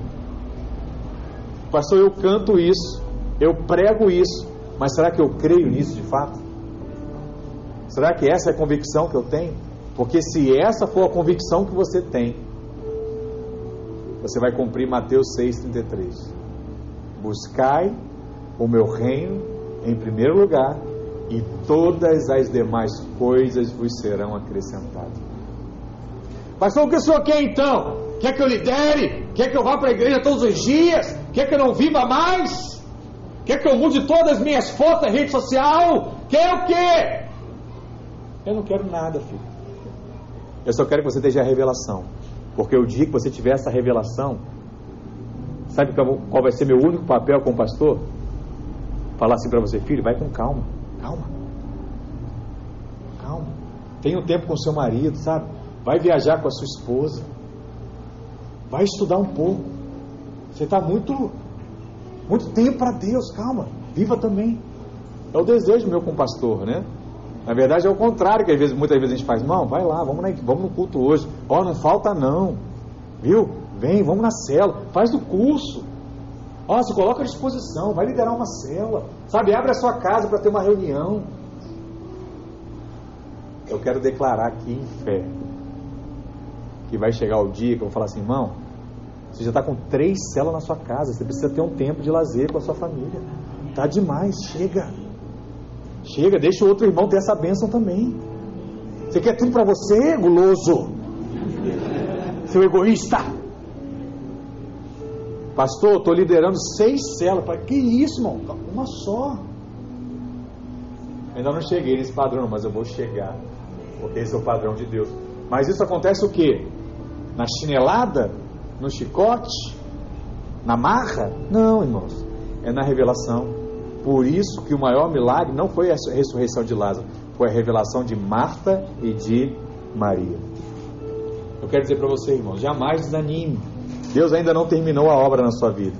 Pastor, eu canto isso, eu prego isso, mas será que eu creio nisso de fato? Será que essa é a convicção que eu tenho? Porque se essa for a convicção que você tem, você vai cumprir Mateus 6,33. Buscai o meu reino em primeiro lugar, e todas as demais coisas vos serão acrescentadas. Pastor, o que o senhor quer então? Quer que eu lidere? Quer que eu vá para a igreja todos os dias? Quer que eu não viva mais? Quer que eu mude todas as minhas fotos na rede social? Quer o quê? Eu não quero nada, filho. Eu só quero que você esteja a revelação. Porque o dia que você tiver essa revelação, sabe qual vai ser meu único papel como pastor? Falar assim para você, filho, vai com calma, calma, calma. Tenha um tempo com seu marido, sabe? Vai viajar com a sua esposa. Vai estudar um pouco. Você está muito, muito tempo para Deus, calma, viva também. É o desejo meu com o pastor, né? Na verdade é o contrário que às vezes, muitas vezes a gente faz, não, vai lá, vamos, na, vamos no culto hoje. Ó, oh, não falta não. Viu? Vem, vamos na cela, faz o curso. Ó, se coloca à disposição, vai liderar uma cela. Sabe, abre a sua casa para ter uma reunião. Eu quero declarar aqui em fé que vai chegar o dia que eu vou falar assim, irmão, você já está com três celas na sua casa. Você precisa ter um tempo de lazer com a sua família. Tá demais, chega. Chega, deixa o outro irmão ter essa bênção também. Você quer tudo para você, guloso? Seu egoísta. Pastor, estou liderando seis celas. Que isso, irmão? Uma só. Ainda não cheguei nesse padrão, mas eu vou chegar. Porque esse é o padrão de Deus. Mas isso acontece o quê? Na chinelada? no chicote, na marra? Não, irmãos. É na revelação. Por isso que o maior milagre não foi a ressurreição de Lázaro, foi a revelação de Marta e de Maria. Eu quero dizer para você, irmão, jamais desanime. Deus ainda não terminou a obra na sua vida.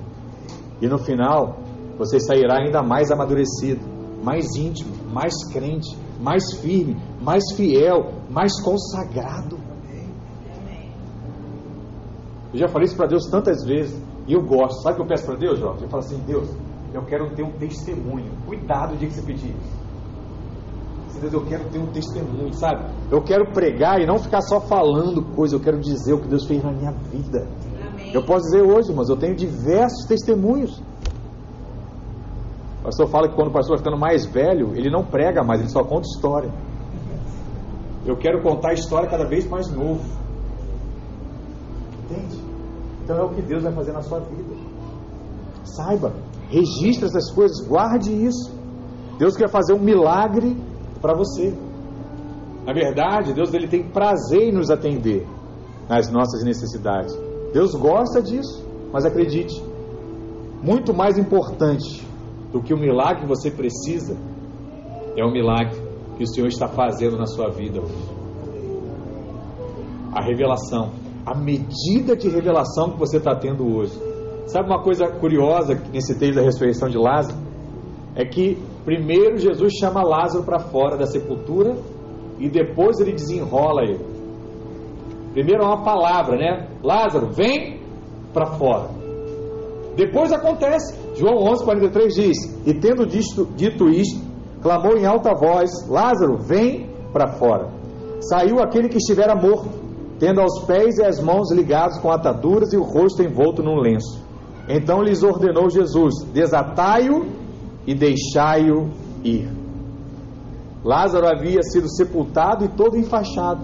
E no final, você sairá ainda mais amadurecido, mais íntimo, mais crente, mais firme, mais fiel, mais consagrado. Eu já falei isso para Deus tantas vezes e eu gosto. Sabe o que eu peço para Deus, Jorge? Eu falo assim: Deus, eu quero ter um testemunho. Cuidado o dia que você pedir isso. Deus, eu quero ter um testemunho, sabe? Eu quero pregar e não ficar só falando coisa, eu quero dizer o que Deus fez na minha vida. Amém. Eu posso dizer hoje, mas eu tenho diversos testemunhos. O pastor fala que quando o pastor vai ficando mais velho, ele não prega mais, ele só conta história. Eu quero contar a história cada vez mais novo. Entende? Então é o que Deus vai fazer na sua vida. Saiba, registre essas coisas, guarde isso. Deus quer fazer um milagre para você. Na verdade, Deus ele tem prazer em nos atender nas nossas necessidades. Deus gosta disso, mas acredite, muito mais importante do que o milagre que você precisa é o milagre que o Senhor está fazendo na sua vida hoje. A revelação, a medida de revelação que você está tendo hoje. Sabe uma coisa curiosa nesse texto da ressurreição de Lázaro? É que primeiro Jesus chama Lázaro para fora da sepultura e depois ele desenrola ele. Primeiro é uma palavra, né? Lázaro, vem para fora. Depois acontece. João 11:43 diz: E tendo dito, dito isto, clamou em alta voz: Lázaro, vem para fora. Saiu aquele que estivera morto, tendo aos pés e as mãos ligados com ataduras e o rosto envolto num lenço. Então lhes ordenou Jesus: Desatai-o e deixai-o ir. Lázaro havia sido sepultado e todo enfaixado.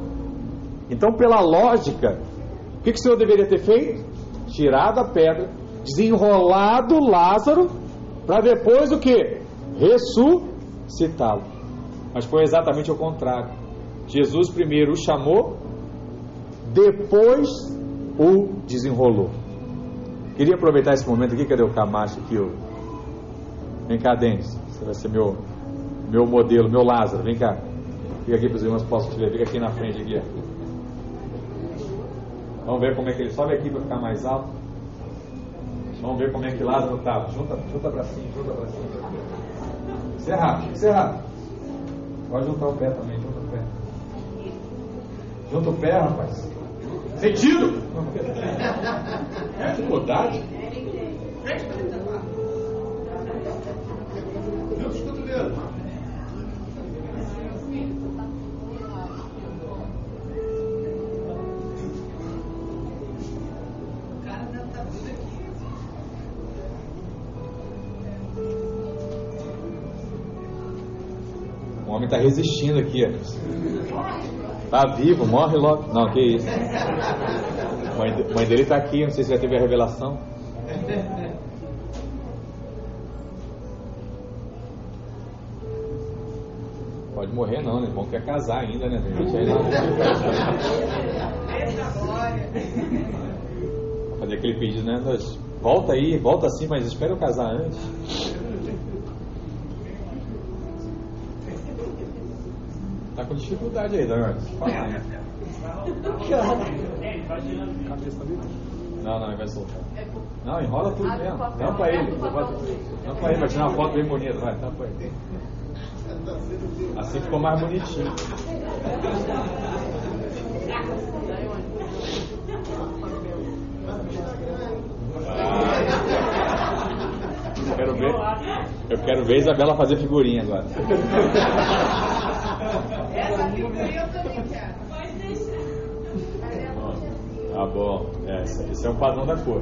Então, pela lógica, o que, que o Senhor deveria ter feito? Tirado a pedra, desenrolado Lázaro, para depois o que? Ressuscitá-lo. Mas foi exatamente o contrário. Jesus primeiro o chamou, depois o desenrolou. Queria aproveitar esse momento aqui, cadê o Camacho aqui? Vem cá, Denis, você vai ser meu, meu modelo, meu Lázaro, vem cá. Fica aqui para os irmãos possam te ver, fica aqui na frente aqui. Vamos ver como é que ele sobe aqui para ficar mais alto. Vamos ver como é que Lázaro estava. Junta, junta cima, junta cima. Isso é rápido, isso é rápido. Pode juntar o pé também, junta o pé. Junta o pé, rapaz. Sentido? (laughs) É dificuldade? Deus escuta mesmo. homem está resistindo aqui. (laughs) Está vivo, morre logo. Não, que isso. Mãe, mãe dele está aqui, não sei se já teve a revelação. Pode morrer não, né? Bom quer casar ainda, né? Tem gente aí lá. Fazer aquele pedido, né? Volta aí, volta assim, mas espera eu casar antes. Tá com dificuldade aí, Daniel. Não, não, ele vai soltar. Não, enrola tudo mesmo. Tampa ele. Tampa ele, vai tirar uma foto bem bonita. Vai, tampa ele. Assim ficou mais bonitinho. Eu quero ver. Eu quero ver a Isabela fazer figurinha agora. Tá bom. É, esse é o padrão da cor.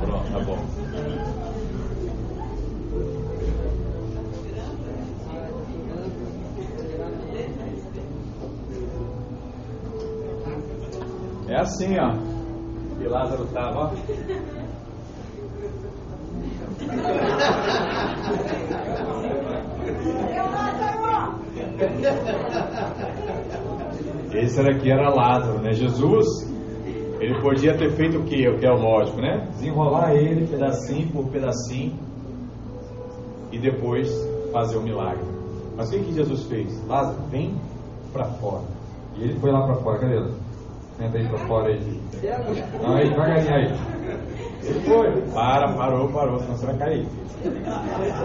Pronto, tá bom. É assim, ó. Que Lázaro estava, ó. Esse era aqui era Lázaro, né? Jesus, ele podia ter feito o que? O que é lógico, né? Desenrolar ele pedacinho por pedacinho e depois fazer o milagre. Mas o que, que Jesus fez? Lázaro, vem para fora. E ele foi lá para fora. Cadê ele? Entra aí para fora aí. Não, aí, devagarinho aí. Ele foi. Para, parou, parou, senão você vai cair.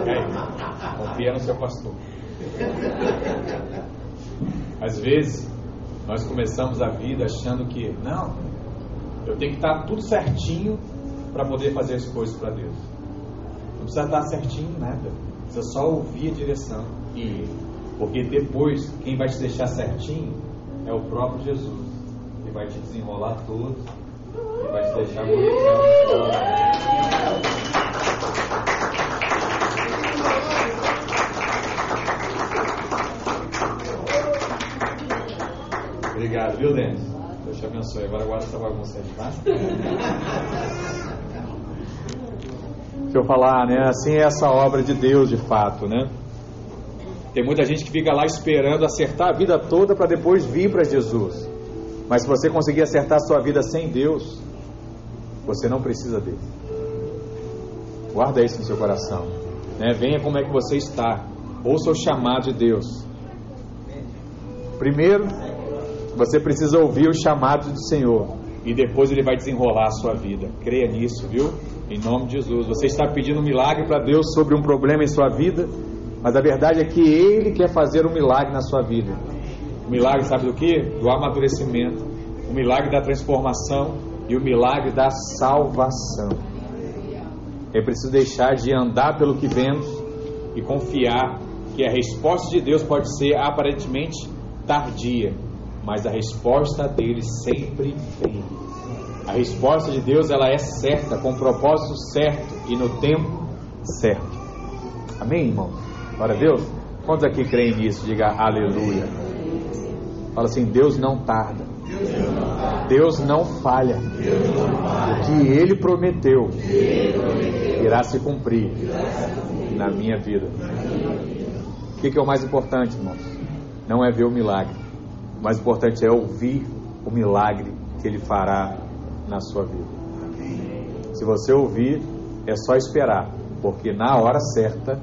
Cai. Confia no seu pastor. Às vezes, nós começamos a vida achando que, não, eu tenho que estar tudo certinho para poder fazer as coisas para Deus. Não precisa estar certinho nada. Precisa só ouvir a direção e ir. Porque depois, quem vai te deixar certinho é o próprio Jesus. Ele vai te desenrolar todo e vai te deixar bonitão. Obrigado, viu, Denis? Deus te abençoe. Agora guarda essa bagunça aí, tá? Deixa eu falar, né? Assim é essa obra de Deus de fato, né? Tem muita gente que fica lá esperando acertar a vida toda para depois vir para Jesus. Mas se você conseguir acertar a sua vida sem Deus, você não precisa dele. Guarda isso no seu coração. Né? Venha como é que você está. Ouça o chamado de Deus. Primeiro, você precisa ouvir o chamado do Senhor. E depois ele vai desenrolar a sua vida. Creia nisso, viu? Em nome de Jesus. Você está pedindo um milagre para Deus sobre um problema em sua vida. Mas a verdade é que Ele quer fazer um milagre na sua vida. O milagre, sabe do que? Do amadurecimento. O milagre da transformação e o milagre da salvação. É preciso deixar de andar pelo que vemos e confiar que a resposta de Deus pode ser aparentemente tardia, mas a resposta dele sempre vem. A resposta de Deus ela é certa, com o propósito certo e no tempo certo. Amém, irmão? Glória a Deus. Quantos aqui creem nisso? Diga aleluia. Fala assim: Deus não tarda. Deus não falha. O que Ele prometeu irá se cumprir na minha vida. O que é o mais importante, irmãos? Não é ver o milagre. O mais importante é ouvir o milagre que Ele fará na sua vida. Se você ouvir, é só esperar, porque na hora certa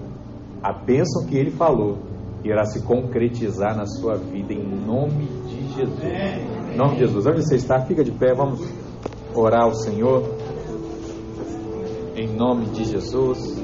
a bênção que ele falou irá se concretizar na sua vida em nome de Jesus. Em nome de Jesus. Onde você está? Fica de pé, vamos orar ao Senhor. Em nome de Jesus.